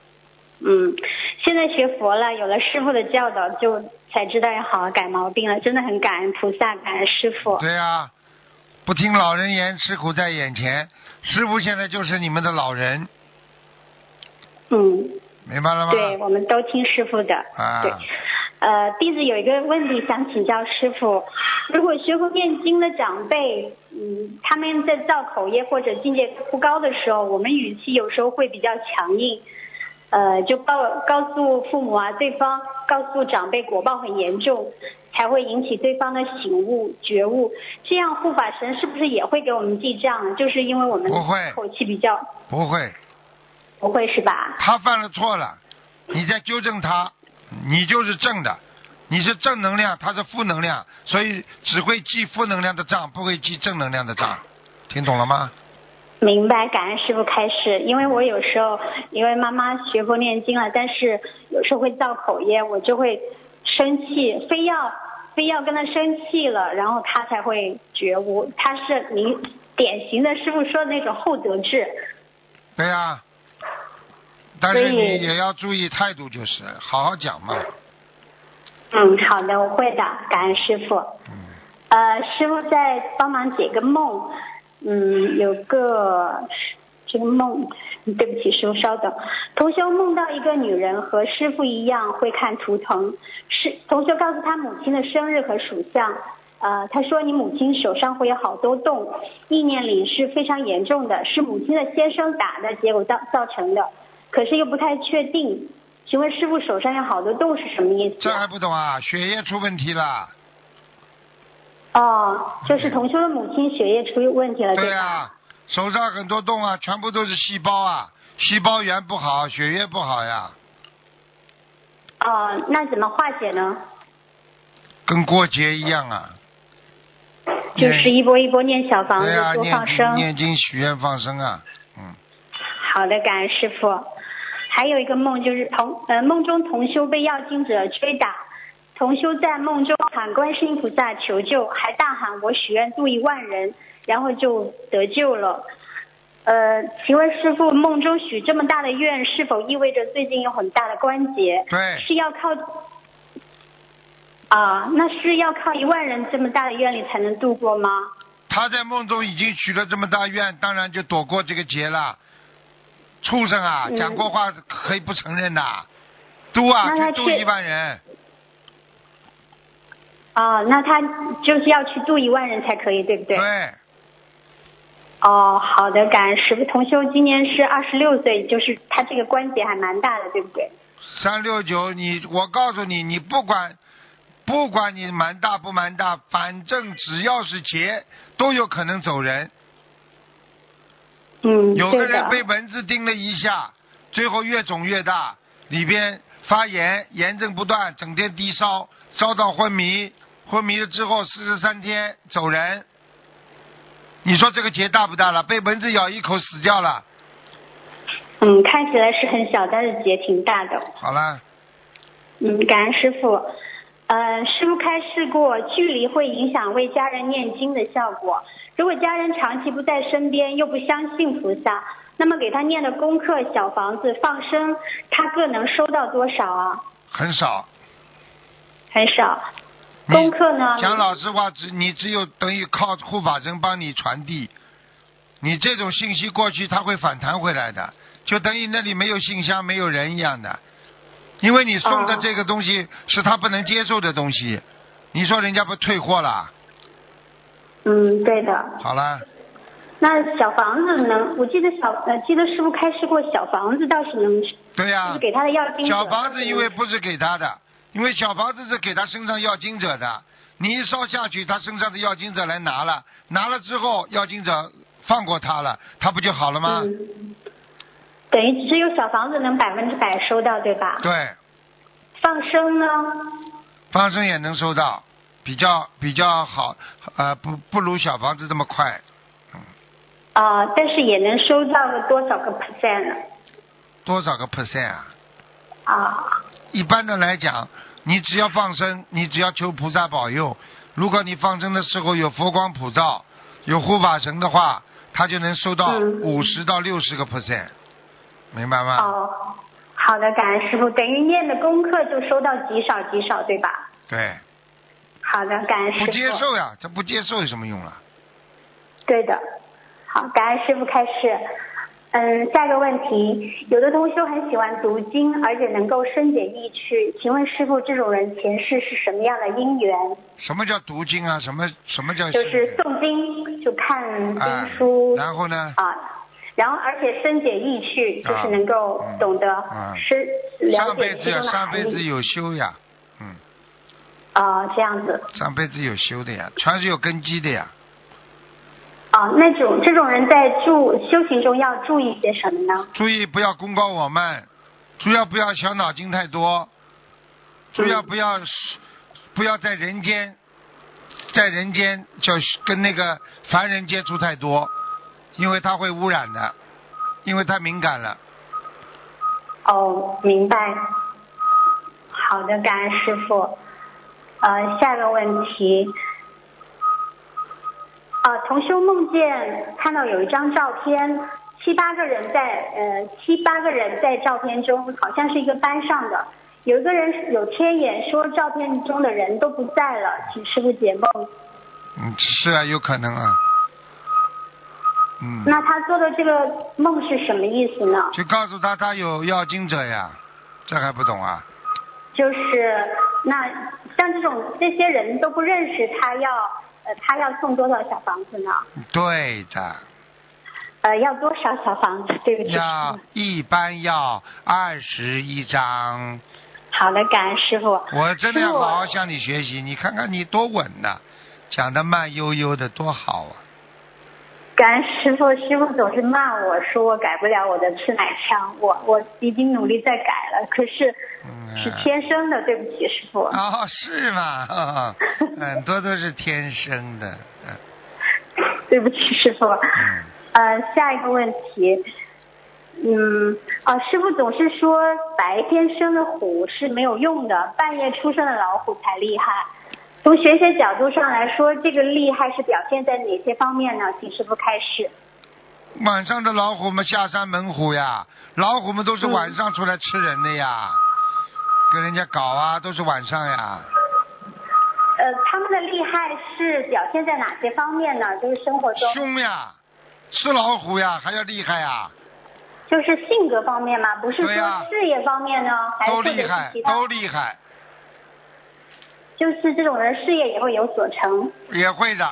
嗯，现在学佛了，有了师傅的教导，就才知道要好好改毛病了。真的很感恩菩萨，感恩师傅。对呀、不听老人言，吃苦在眼前。师傅现在就是你们的老人，嗯，明白了吗？对，我们都听师傅的。啊对，呃，弟子有一个问题想请教师傅：如果学过念经的长辈，嗯，他们在造口业或者境界不高的时候，我们语气有时候会比较强硬。呃，就告告诉父母啊，对方告诉长辈果报很严重，才会引起对方的醒悟觉悟。这样护法神是不是也会给我们记账？就是因为我们口气比较不会，不会是吧？他犯了错了，你在纠正他，你就是正的，你是正能量，他是负能量，所以只会记负能量的账，不会记正能量的账，听懂了吗？明白，感恩师傅开示。因为我有时候因为妈妈学佛念经了，但是有时候会造口业，我就会生气，非要非要跟他生气了，然后他才会觉悟。他是您典型的师傅说的那种厚德志。对呀、但是你也要注意态度，就是好好讲嘛。嗯，好的，我会的，感恩师傅。嗯，呃，师傅再帮忙解个梦，嗯，有个这个梦，对不起，师傅稍等。同修梦到一个女人和师傅一样会看图腾，是同修告诉他母亲的生日和属相。呃，他说你母亲手上会有好多洞，意念里是非常严重的，是母亲的先生打的结果造造成的，可是又不太确定。请问师傅手上有好多洞是什么意思？这还不懂啊？血液出问题了。哦，就是同修的母亲血液出问题了，吧？对啊、手上很多洞啊，全部都是细胞啊，细胞源不好，血液不好呀，哦，那怎么化解呢？跟过节一样啊。就是一波一波念小房子多放生。念经许愿放生啊，嗯，好的，感恩师傅。还有一个梦就是同呃梦中同修被要经者追打，同修在梦中喊观世音菩萨求救，还大喊我许愿度一万人，然后就得救了。呃，请问师傅，梦中许这么大的愿，是否意味着最近有很大的关节？对，是要靠啊，那是要靠一万人这么大的愿力才能度过吗？他在梦中已经许了这么大愿，当然就躲过这个劫了。畜生啊，嗯讲过话可以不承认的，度啊，那他去去度一万人，啊，那他就是要去度一万人才可以，对不对？对，哦，好的，感恩师傅。同修今年是二十六岁，就是他这个关节还蛮大的，对不对？三六九，你我告诉你，你不管不管你蛮大不蛮大，反正只要是劫，都有可能走人。嗯，对有个人。被蚊子叮了一下，最后越肿越大，里边发炎，炎症不断，整天低烧，烧到昏迷，昏迷了之后四十三天走人。你说这个结大不大了？被蚊子咬一口死掉了，嗯，看起来是很小，但是结挺大的。好了，嗯，感恩师傅。呃，师傅开示过，距离会影响为家人念经的效果。如果家人长期不在身边，又不相信菩萨，那么给他念的功课、小房子、放生，他各能收到多少啊？很少。很少。功课呢？讲老实话，只你只有等于靠护法神帮你传递，你这种信息过去，他会反弹回来的，就等于那里没有信箱、没有人一样的，因为你送的哦这个东西是他不能接受的东西，你说人家不退货了？嗯，对的。好了，那小房子能？我记得小呃，记得师傅开示过，小房子倒是能，对呀、就是给他的要经者小房子因为不是给他的，因为小房子是给他身上要经者的，你一烧下去，他身上的要经者来拿了，拿了之后要经者放过他了，他不就好了吗？嗯，等于只有小房子能百分之百收到，对吧？对，放生呢？放生也能收到，比较比较好，呃，不不如小房子这么快，啊、但是也能收到个多少个 percent 呢？多少个 percent 啊？啊，一般的来讲，你只要放生，你只要求菩萨保佑。如果你放生的时候有佛光普照，有护法神的话，他就能收到嗯五十到六十个 percent，明白吗？哦，好的，感恩师傅，等于念的功课就收到极少极少，对吧？对，好的，感恩师傅。不接受呀，这不接受有什么用啊？对的，好，感恩师傅开示。嗯，下一个问题，有的同修很喜欢读经，而且能够深解意趣，请问师傅，这种人前世是什么样的因缘？什么叫读经啊？什么什么叫就是诵经，就看哎经书、然后呢？啊，然后而且深解意趣，就是能够懂得嗯深、了上辈子上辈子有修呀，嗯，啊，这样子上辈子有修的呀，全是有根基的呀。啊，那种这种人在注修行中要注意些什么呢？注意不要功高我慢，主要不要小脑筋太多，主要不要不要在人间，在人间就跟那个凡人接触太多，因为他会污染的，因为太敏感了。哦，明白。好的，感恩师傅。呃，下一个问题。啊，同修梦见看到有一张照片，七八个人在呃七八个人在照片中，好像是一个班上的，有一个人有天眼说照片中的人都不在了，请师傅解梦。嗯，是啊，有可能啊。嗯，那他做的这个梦是什么意思呢？就告诉他他有要经者呀，这还不懂啊？就是那像这种这些人都不认识他要呃他要送多少小房子呢？对的，呃要多少小房子？对不起。要一般要二十一张。好的，感恩师傅。我真的要好好向你学习，你看看你多稳呐、讲的慢悠悠的多好啊！感恩师傅，师傅总是骂我说我改不了我的吃奶腔，我我已经努力在改了，可是嗯是天生的，对不起师傅。哦，是吗？哦很多都是天生的，嗯对不起师傅。嗯，呃，下一个问题，嗯，啊，师傅总是说白天生的虎是没有用的，半夜出生的老虎才厉害。从学学角度上来说，这个厉害是表现在哪些方面呢？请师傅开示。晚上的老虎们下山猛虎呀，老虎们都是晚上出来吃人的呀，跟人家搞啊，都是晚上呀。呃，他们的厉害是表现在哪些方面呢？就是生活中，凶呀，吃老虎呀，还要厉害呀，就是性格方面嘛？不是说事业方面呢，还是都厉害？都厉害，就是这种人事业也会有所成。也会的。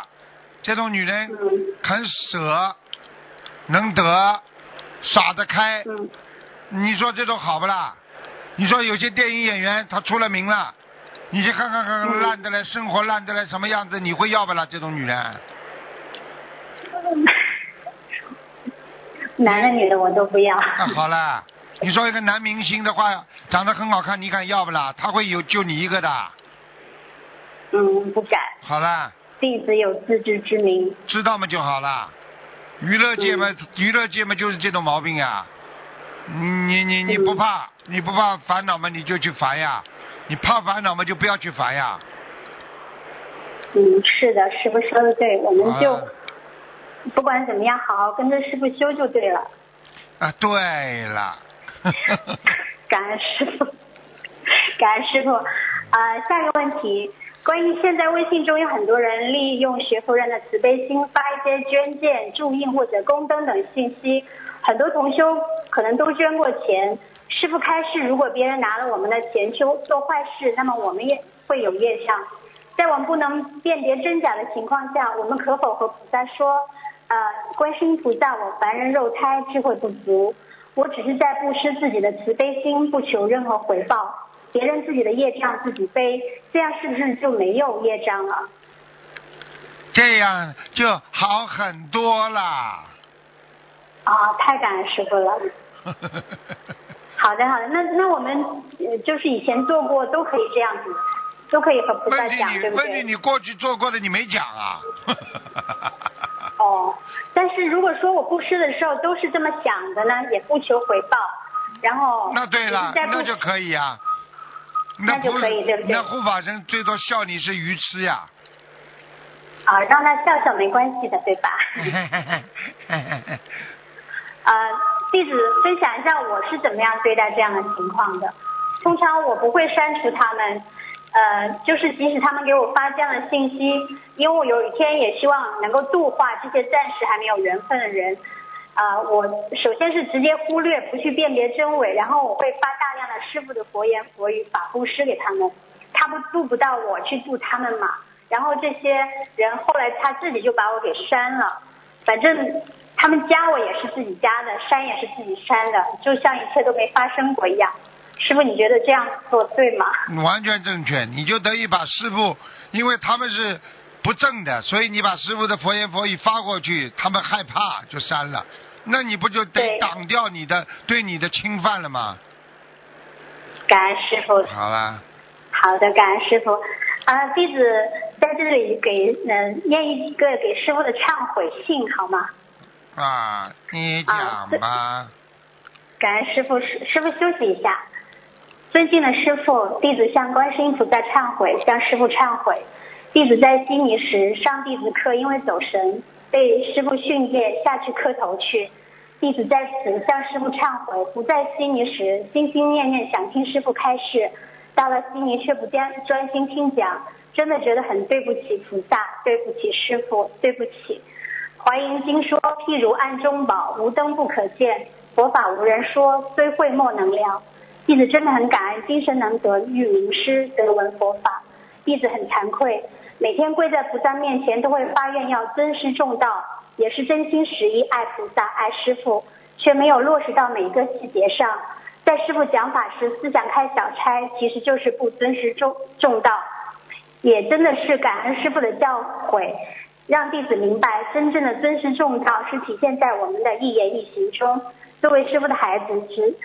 这种女人嗯肯舍，能得，耍得开，嗯你说这种好不啦？你说有些电影演员他出了名了，你去看看看烂的嘞，生活烂的嘞，什么样子？你会要不啦？这种女人，男的女的我都不要。啊，好了，你说一个男明星的话，长得很好看，你敢要不啦？他会有就你一个的。嗯，不敢。好了，弟子有自知之明。知道嘛就好了。娱乐界嘛，嗯娱乐界嘛就是这种毛病呀。你你你你不怕？你不怕烦恼嘛？你就去烦呀。你怕烦恼嘛？就不要去烦呀。嗯，是的，师傅说的对，我们就啊不管怎么样，好好跟着师傅修就对了。啊，对了。感恩师傅，感恩师傅。啊、下一个问题，关于现在微信中有很多人利用学佛人的慈悲心发一些捐献、注印或者功灯等信息，很多同修可能都捐过钱。师傅开示，如果别人拿了我们的钱去做坏事，那么我们也会有业障。在我们不能辨别真假的情况下，我们可否和菩萨说，呃，观世音菩萨，我凡人肉胎，智慧不足，我只是在布施自己的慈悲心，不求任何回报，别人自己的业障自己背，这样是不是就没有业障了？这样就好很多了。啊，太感恩师傅了。好的，好的，那那我们呃就是以前做过，都可以这样子，都可以和菩萨讲，你对不对？问题你过去做过的你没讲啊？哦，但是如果说我布施的时候都是这么想的呢，也不求回报，然后那对了，那就可以呀。那就可以对不对那护法神最多笑你是愚痴呀。啊，让他笑笑没关系的，对吧？呃，弟子分享一下我是怎么样对待这样的情况的。通常我不会删除他们，呃，就是即使他们给我发这样的信息，因为我有一天也希望能够度化这些暂时还没有缘分的人。啊、我首先是直接忽略，不去辨别真伪，然后我会发大量的师傅的佛言佛语法布施给他们，他们渡不到我去渡他们嘛。然后这些人后来他自己就把我给删了，反正他们加我也是自己加的，删也是自己删的，就像一切都没发生过一样。师傅，你觉得这样做对吗？完全正确，你就等于把师傅，因为他们是不正的，所以你把师傅的佛言佛语发过去，他们害怕就删了，那你不就得对挡掉你的对你的侵犯了吗？感恩师傅，好了，好的，感恩师傅。啊，弟子在这里给呃念一个给师傅的忏悔信好吗？啊，你啊讲吧。感恩师傅，师师傅休息一下。尊敬的师傅，弟子向观世音菩萨忏悔，向师傅忏悔。弟子在悉尼时上弟子课，因为走神被师傅训诫下去磕头去。弟子在此向师傅忏悔，不在悉尼时心心念念想听师傅开示，到了悉尼却不专专心听讲，真的觉得很对不起菩萨，对不起师傅，对不起。华严经说，譬如暗中宝，无灯不可见；佛法无人说，虽会莫能了。弟子真的很感恩，今生能得遇名师，得闻佛法。弟子很惭愧，每天跪在菩萨面前都会发愿要尊师重道，也是真心实意爱菩萨、爱师傅，却没有落实到每一个细节上。在师傅讲法时，思想开小差，其实就是不尊师重重道。也真的是感恩师傅的教诲，让弟子明白，真正的尊师重道是体现在我们的一言一行中。作为师傅的孩子，只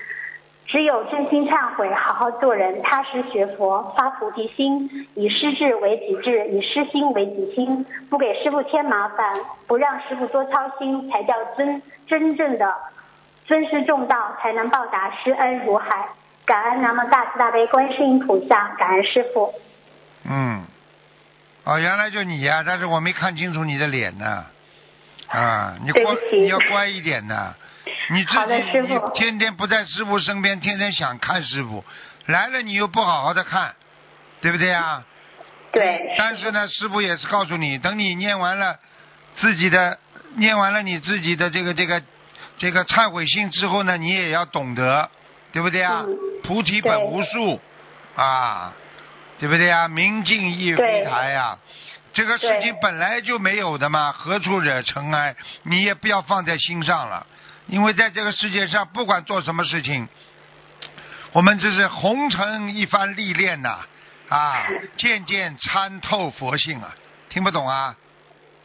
只有真心忏悔，好好做人，踏实学佛，发菩提心，以师智为己智，以师心为己心，不给师傅添麻烦，不让师傅多操心，才叫真真正的尊师重道，才能报答师恩如海。感恩南无大慈大悲观世音菩萨，感恩师傅。嗯，哦，原来就你呀、但是我没看清楚你的脸呢。啊，你乖你要乖一点的。你自己你天天不在师傅身边，天天想看师傅，来了你又不好好的看，对不对啊？对，但是呢，师傅也是告诉你，等你念完了自己的，念完了你自己的这个这个这个忏悔信之后呢，你也要懂得，对不对啊？嗯菩提本无树啊，对不对啊？明镜亦非台呀、这个事情本来就没有的嘛，何处惹尘埃？你也不要放在心上了，因为在这个世界上，不管做什么事情，我们这是红尘一番历练呐、啊，渐渐参透佛性啊，听不懂啊？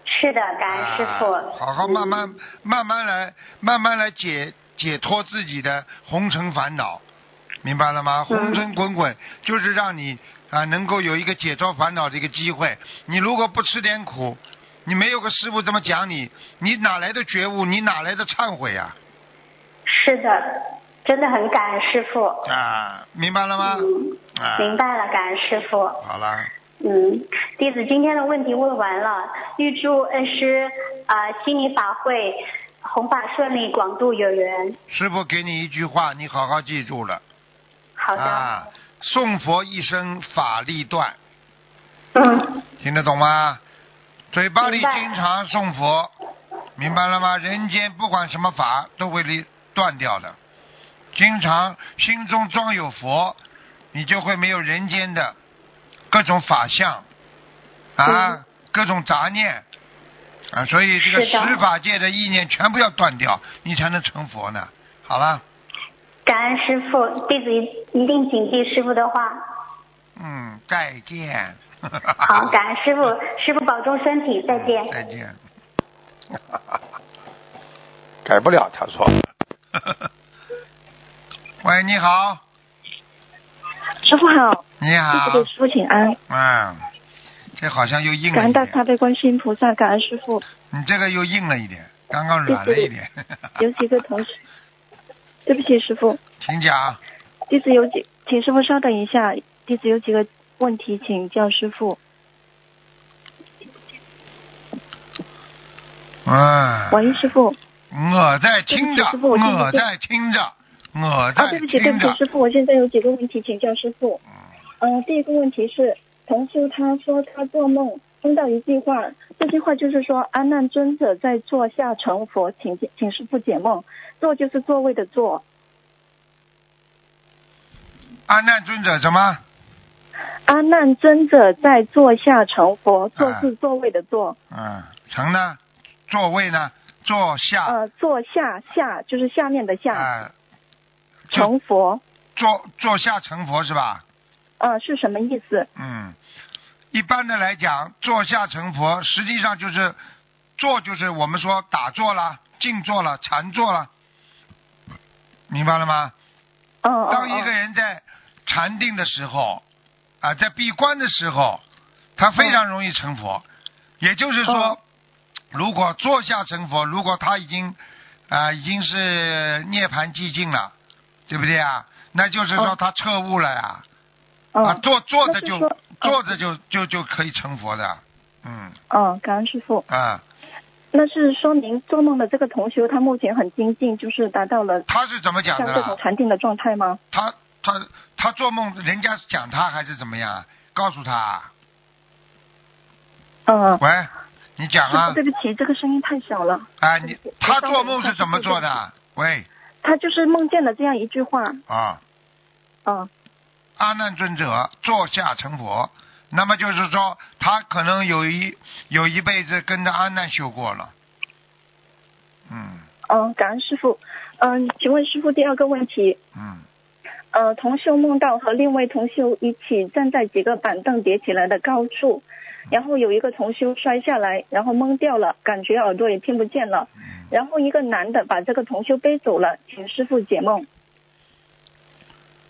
是的，感恩师傅。啊好好慢慢、慢慢来，慢慢来解解脱自己的红尘烦恼，明白了吗？嗯红尘滚滚，就是让你啊能够有一个解脱烦恼的一个机会。你如果不吃点苦，你没有个师傅这么讲你，你哪来的觉悟？你哪来的忏悔啊？是的，真的很感恩师傅。啊，明白了吗？嗯，啊，明白了，感恩师傅。好了，嗯，弟子今天的问题问完了，预祝恩师啊、心灵法会弘法顺利，广度有缘。师傅给你一句话，你好好记住了好的。啊！送佛一生法力断，嗯，听得懂吗？嘴巴里经常送佛，明白了吗？人间不管什么法都会离断掉的。经常心中装有佛，你就会没有人间的各种法相啊，各种杂念啊，所以这个十法界的意念全部要断掉，你才能成佛呢。好了，感恩师傅，弟子一一定谨记师傅的话。嗯，再见。好，感恩师傅，师傅保重身体，再见。再见。改不了，他说。喂，你好，师傅好，你好弟子，给师傅请安，嗯，这好像又硬了感恩大慈悲观世音菩萨，感恩师傅。你这个又硬了一点，刚刚软了一点。有几个同事，对不起师傅，请讲，弟子有几，请师傅稍等一下，弟子有几个问题请教师傅。嗯，喂，师傅，我在听着，师傅我听着我在听着，我啊，在对不起，对。不起师傅，我现在有几个问题请教师傅。嗯、第一个问题是，同修他说他做梦听到一句话，这句话就是说安难尊者在座下成佛，请请师傅解梦。座就是座位的座，安难尊者什么？阿难尊者在座下成佛，座啊是座位的座，嗯，成呢？座位呢？坐下。呃，坐下下就是下面的下，啊，成佛，坐坐下成佛是吧？呃，是什么意思？嗯，一般的来讲，坐下成佛，实际上就是坐，就是我们说打坐啦、静坐了、禅坐了，明白了吗？嗯嗯当一个嗯，人在禅定的时候，啊，在闭关的时候，他非常容易成佛。也就是说哦，如果坐下成佛，如果他已经啊已经是涅槃寂静了，对不对啊？那就是说哦他彻悟了呀。嗯啊，坐坐着就坐着就就就可以成佛的，嗯嗯，感恩师傅。啊，那是说明做梦的这个同修，他目前很精进，就是达到了他是怎么讲的像这种？禅定的状态吗？他他他做梦，人家讲他还是怎么样？告诉他，嗯，喂，你讲啊，对不起，这个声音太小了。啊，你他做梦是怎么做的？喂，他就是梦见了这样一句话，啊，嗯阿难尊者坐下成佛，那么就是说他可能有一有一辈子跟着阿难修过了，嗯。嗯，感恩师傅。嗯，请问师傅第二个问题，嗯，呃，同修梦到和另外同修一起站在几个板凳叠起来的高处，然后有一个同修摔下来，然后懵掉了，感觉耳朵也听不见了，然后一个男的把这个同修背走了，请师傅解梦。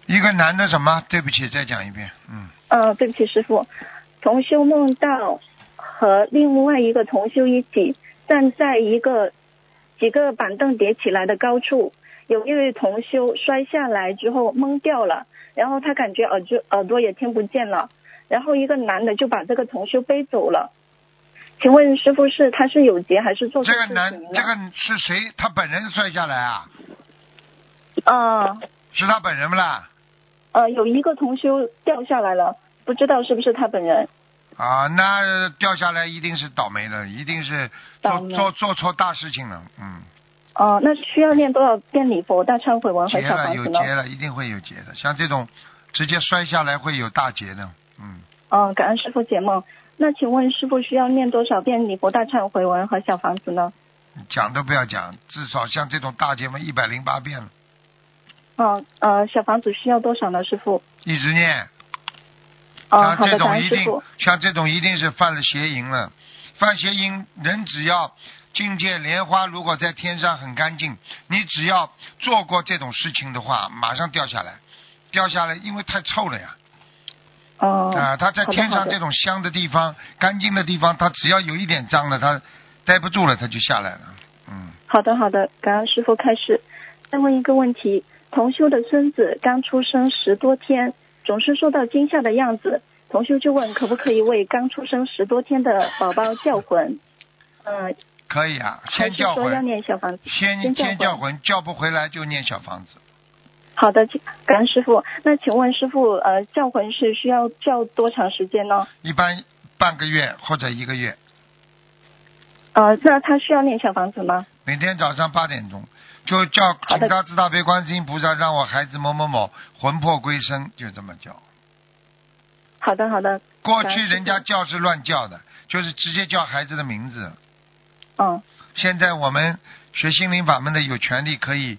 一个男的什么？对不起，再讲一遍，嗯。呃，对不起，师傅，同修梦到和另外一个同修一起站在一个几个板凳叠起来的高处，有一位同修摔下来之后懵掉了，然后他感觉耳朵耳朵也听不见了，然后一个男的就把这个同修背走了。请问师傅是他是有劫还是做错这个男？这个是谁？他本人摔下来啊？啊是他本人不啦？呃有一个同修掉下来了，不知道是不是他本人。啊，那掉下来一定是倒霉的，一定是做做做错大事情了，嗯，哦、那需要念多少遍礼佛大忏悔文和小房子呢？有结了，一定会有结的。像这种直接摔下来会有大结的，嗯，嗯，感恩师傅解梦。那请问师傅需要念多少遍礼佛大忏悔文和小房子呢？讲都不要讲，至少像这种大结嘛，一百零八遍了，哦呃，小房子需要多少呢？师傅？一直念。哦，像这好的，感种一定恩师傅。，像这种一定是犯了邪淫了。犯邪淫，人只要境界莲花如果在天上很干净，你只要做过这种事情的话，马上掉下来，掉下来，因为太臭了呀。哦。啊，它在天上这种香的地方、干净的地方，它只要有一点脏的，它待不住了，它就下来了。嗯，好的好的，感恩师傅开始。再问一个问题：同修的孙子刚出生十多天，总是受到惊吓的样子。同修就问可不可以为刚出生十多天的宝宝叫魂？嗯、可以啊，先叫魂要魂，念小房子？先先叫魂，叫不回来就念小房子。好的，请感恩师傅。那请问师傅，呃，叫魂是需要叫多长时间呢？一般半个月或者一个月，呃，那他需要念小房子吗？每天早上八点钟就叫请大慈大悲观世音菩萨让我孩子某某某魂魄归生，就这么叫。好的，好的。过去人家叫是乱叫的，就是直接叫孩子的名字。嗯，现在我们学心灵法门的有权利可以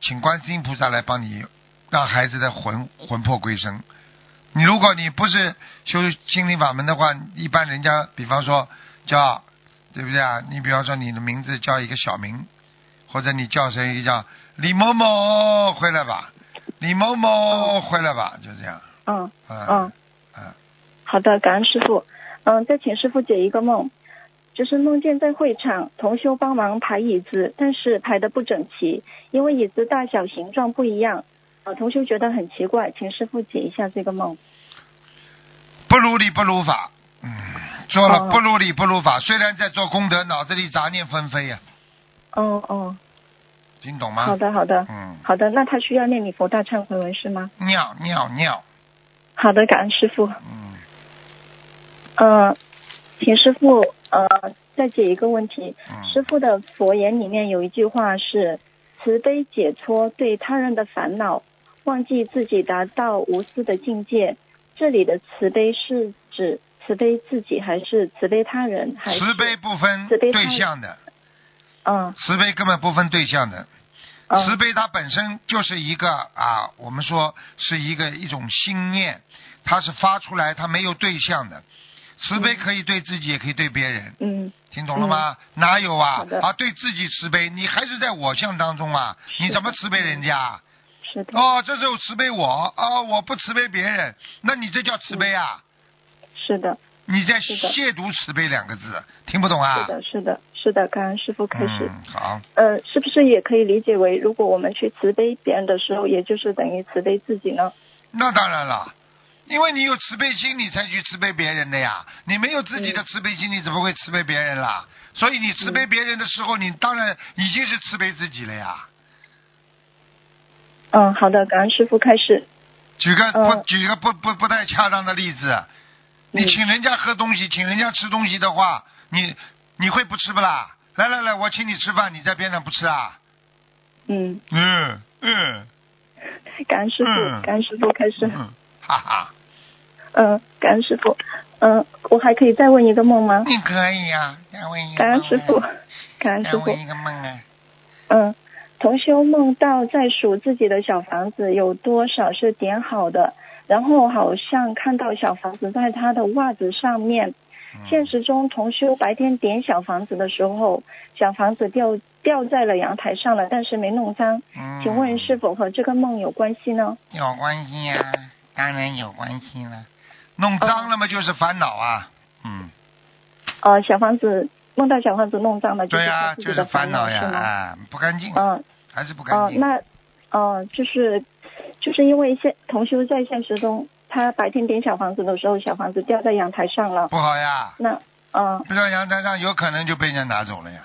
请观世音菩萨来帮你，让孩子的魂魂魄归生。你如果你不是修心灵法门的话，一般人家比方说叫对不对啊？你比方说你的名字叫一个小名，或者你叫谁叫李某某回来吧，李某某回来吧，就这样。嗯嗯嗯，嗯，好的，感恩师傅。嗯，再请师傅解一个梦，就是梦见在会场同修帮忙排椅子，但是排的不整齐，因为椅子大小形状不一样。呃，同修觉得很奇怪，请师傅解一下这个梦。不如理不如法，嗯，做了哦不如理不如法。虽然在做功德，脑子里杂念纷飞呀、哦哦，听懂吗？好的好的嗯，好的，那他需要念你佛大忏悔文是吗？尿尿尿，好的，感恩师傅。嗯，呃，请师傅呃再解一个问题。嗯师傅的佛言里面有一句话是“慈悲解脱对他人的烦恼，忘记自己达到无私的境界”。这里的慈悲是指慈悲自己，还是慈悲他人？还是慈悲不分对象的，嗯慈悲根本不分对象的。嗯慈悲它本身就是一个啊，我们说是一个一种心念，它是发出来，它没有对象的。慈悲可以对自己，也可以对别人，嗯。听懂了吗？哪有啊？啊，对自己慈悲，你还是在我相当中啊，你怎么慈悲人家？是的。哦，这时候慈悲我，哦，我不慈悲别人，那你这叫慈悲啊？是的。你在亵渎慈悲两个字，听不懂啊？是的是的是的，感恩师傅开始。嗯，好，呃，是不是也可以理解为，如果我们去慈悲别人的时候，也就是等于慈悲自己呢？那当然了，因为你有慈悲心，你才去慈悲别人的呀。你没有自己的慈悲心，你怎么会慈悲别人啦？所以你慈悲别人的时候，你当然已经是慈悲自己了呀。嗯，好的，感恩师傅开始。举个不呃举个不不不太恰当的例子，你嗯请人家喝东西，请人家吃东西的话，你你会不吃不啦？来来来，我请你吃饭，你在边上不吃啊？嗯，嗯嗯感恩师傅，嗯感恩师傅开始。嗯，哈哈，嗯，感恩师傅。嗯，我还可以再问一个梦吗？你可以呀、再问一个感恩师傅，感恩师傅再问。一个梦啊。嗯，同修梦到在数自己的小房子有多少是点好的，然后好像看到小房子在他的袜子上面。嗯现实中，同修白天点小房子的时候，小房子掉掉在了阳台上了，但是没弄脏。嗯请问是否和这个梦有关系呢？有关系呀、当然有关系了。弄脏了嘛，就是烦恼啊。嗯，呃，小房子梦到小房子弄脏了，就是对呀、就是烦恼呀？啊，不干净，嗯还是不哦、干净。那哦、就是就是因为现同修在现实中，他白天点小房子的时候，小房子掉在阳台上了。不好呀，那嗯掉在阳台上有可能就被人家拿走了呀。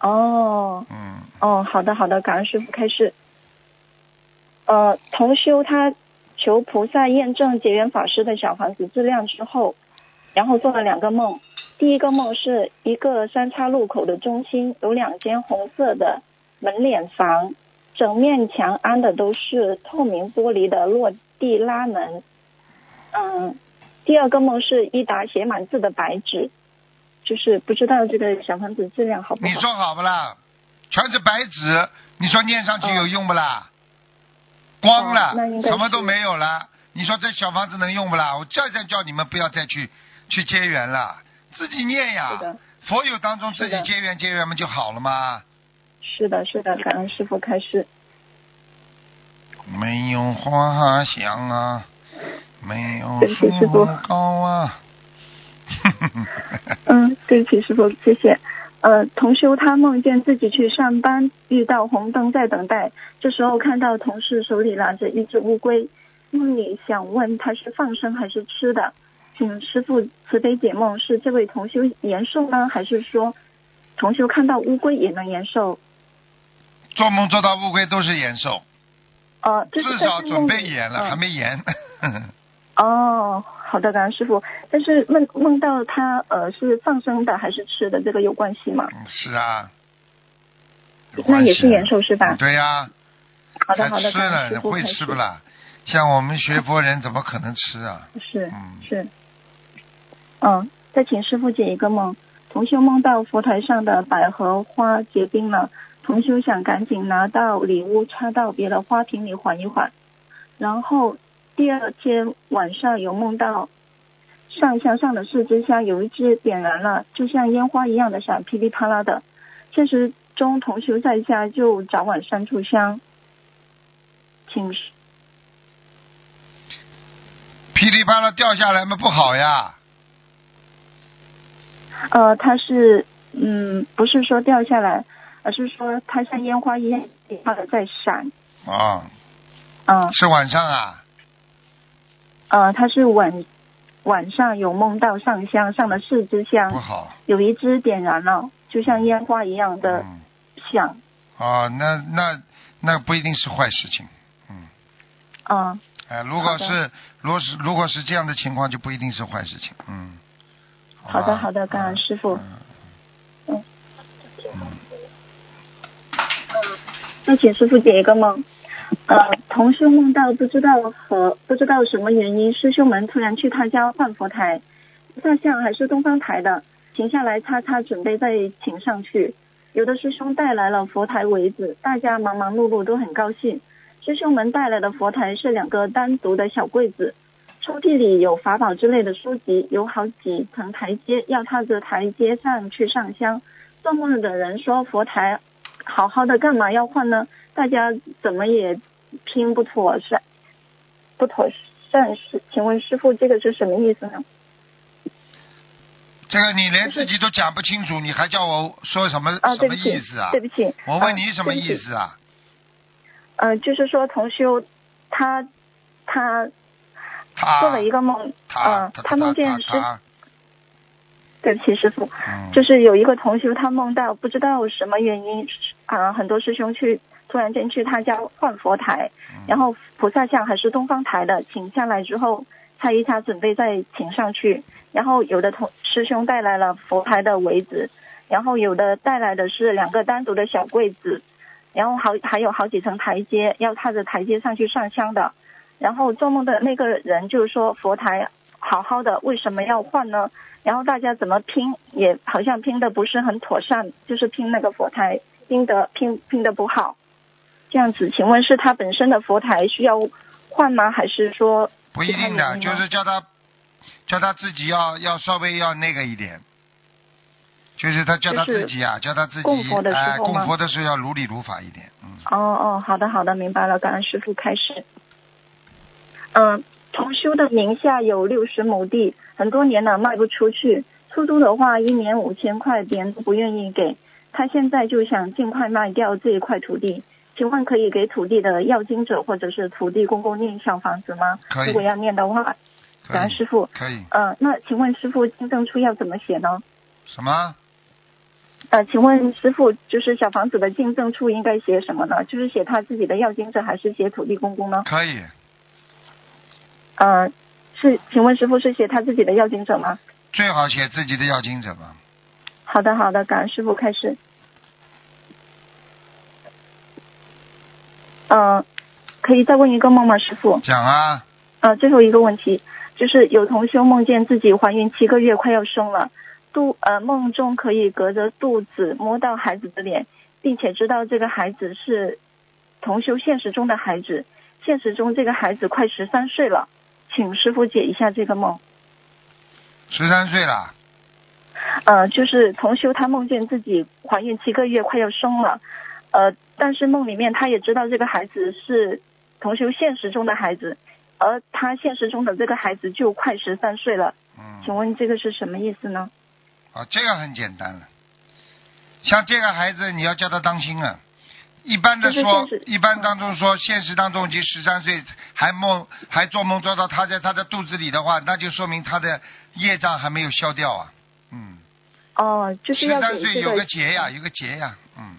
哦嗯，哦，好的好的，感恩师傅开示。呃，同修他求菩萨验证结缘法师的小房子质量之后，然后做了两个梦。第一个梦是一个三岔路口的中心有两间红色的门脸房，整面墙安的都是透明玻璃的落地拉门。嗯，第二个梦是一沓写满字的白纸，就是不知道这个小房子质量好不好。你说好不啦？全是白纸，你说念上去有用不啦？光了什么都没有了。你说这小房子能用不啦？我再再叫你们不要再去去结缘了，自己念呀。佛友当中自己结缘结缘嘛就好了嘛。是的，是的，感恩师傅开示。没有花香啊，没有树高啊。嗯，对不起，师傅，谢谢。呃，同修他梦见自己去上班，遇到红灯在等待，这时候看到同事手里拿着一只乌龟，梦里想问他是放生还是吃的，请师傅慈悲解梦，是这位同修延寿呢，还是说同修看到乌龟也能延寿？做梦做到乌龟都是延寿，呃，至少准备延了，嗯还没延。哦，好的，感恩师傅。但是梦梦到他呃是放生的还是吃的，这个有关系吗？是啊。有那也是延寿是吧？对呀、好的，好的，吃了会吃不啦？像我们学佛人怎么可能吃啊？是嗯是，嗯，再请师傅解一个梦。同修梦到佛台上的百合花结冰了，同修想赶紧拿到礼物插到别的花瓶里缓一缓。然后第二天晚上有梦到上香上的四支香有一支点燃了，就像烟花一样的闪，噼里啪啦的。现实中同修在家就早晚三炷香，请师噼里啪啦掉下来嘛不好呀。呃，它是嗯，不是说掉下来，而是说它像烟花一样它的在闪。啊，嗯是晚上啊。呃，他是晚晚上有梦到上香，上了四支不香，好。有一支点燃了，就像烟花一样的嗯。响。哦，那那那不一定是坏事情。嗯。嗯哎，如果是如果是如果是这样的情况，就不一定是坏事情。嗯。好的好的感恩师傅嗯嗯嗯那请师傅解一个梦。呃，同事梦到不知道和不知道什么原因，师兄们突然去他家换佛台，大象还是东方台的，停下来擦擦，准备再请上去。有的师兄带来了佛台围子，大家忙忙碌碌都很高兴。师兄们带来的佛台是两个单独的小柜子，抽屉里有法宝之类的书籍，有好几层台阶，要踏着台阶上去上香。做梦的人说佛台好好的干嘛要换呢？大家怎么也拼不妥善，不妥善是？请问师傅，这个是什么意思呢？这个你连自己都讲不清楚，你还叫我说什么、啊，什么对不起意思啊？对不起。我问啊你什么对不起意思啊？呃，就是说同修他他他做了一个梦，他呃，他他梦见师，对不起师傅，嗯就是有一个同修他梦到不知道什么原因啊、很多师兄去突然间去他家换佛台，嗯然后菩萨像还是东方台的，请下来之后擦一擦，准备再请上去。然后有的同师兄带来了佛台的围子，然后有的带来的是两个单独的小柜子，然后好还有好几层台阶，要踏着台阶上去上香的。然后做梦的那个人就是说佛台好好的，为什么要换呢？然后大家怎么拼也好像拼的不是很妥善，就是拼那个佛台拼的拼拼的不好。这样子，请问是他本身的佛台需要换吗？还是说不一定的，就是叫他叫他自己要要稍微要那个一点，就是他叫他自己啊，叫他自己供佛的时哎，候吗供佛的时候要如理如法一点，嗯。哦哦，好的好的，明白了，感恩师傅开始。嗯，同修的名下有六十亩地，很多年了卖不出去，出租的话一年五千块，别人都不愿意给。他现在就想尽快卖掉这一块土地，请问可以给土地的要经者或者是土地公公念小房子吗？可以如果要念的话，感恩师傅。可以呃，那请问师傅经证处要怎么写呢？什么？呃，请问师傅，就是小房子的进证处应该写什么呢？就是写他自己的要经者，还是写土地公公呢？可以，呃，是，请问师傅是写他自己的要经者吗？最好写自己的要经者吧。好的，好的，感恩师傅开始。呃，可以再问一个梦吗，师傅？讲啊，呃，最后一个问题就是有同修梦见自己怀孕七个月，快要生了，肚呃梦中可以隔着肚子摸到孩子的脸，并且知道这个孩子是同修现实中的孩子，现实中这个孩子快十三岁了，请师傅解一下这个梦。十三岁了，呃，就是同修他梦见自己怀孕七个月，快要生了，呃，但是梦里面他也知道这个孩子是同修现实中的孩子，而他现实中的这个孩子就快十三岁了，嗯，请问这个是什么意思呢？啊，这个很简单了，像这个孩子，你要叫他当心啊。一般的说，一般当中说，现实当中已经十三岁，还梦还做梦做到他在他的肚子里的话，那就说明他的业障还没有消掉啊。嗯，哦，就是十三岁有个劫呀，有个劫呀。嗯，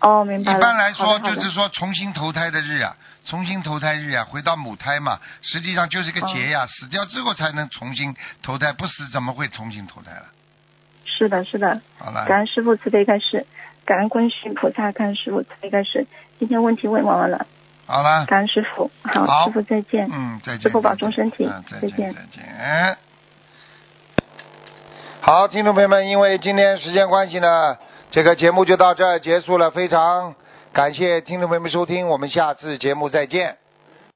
哦，明白一。般来说就是说重新投胎的日啊，重新投胎日啊，回到母胎嘛，实际上就是个劫呀，死掉之后才能重新投胎，不死怎么会重新投胎了？是的，是的。好了，感恩师傅慈悲开示，感恩观世音菩萨，感恩师傅慈悲开示。今天问题问完了，好了，感恩师傅。好，好师傅再见。嗯，再见。师傅保重身体嗯，再见，再见再见。好，听众朋友们，因为今天时间关系呢，这个节目就到这儿结束了。非常感谢听众朋友们收听，我们下次节目再见。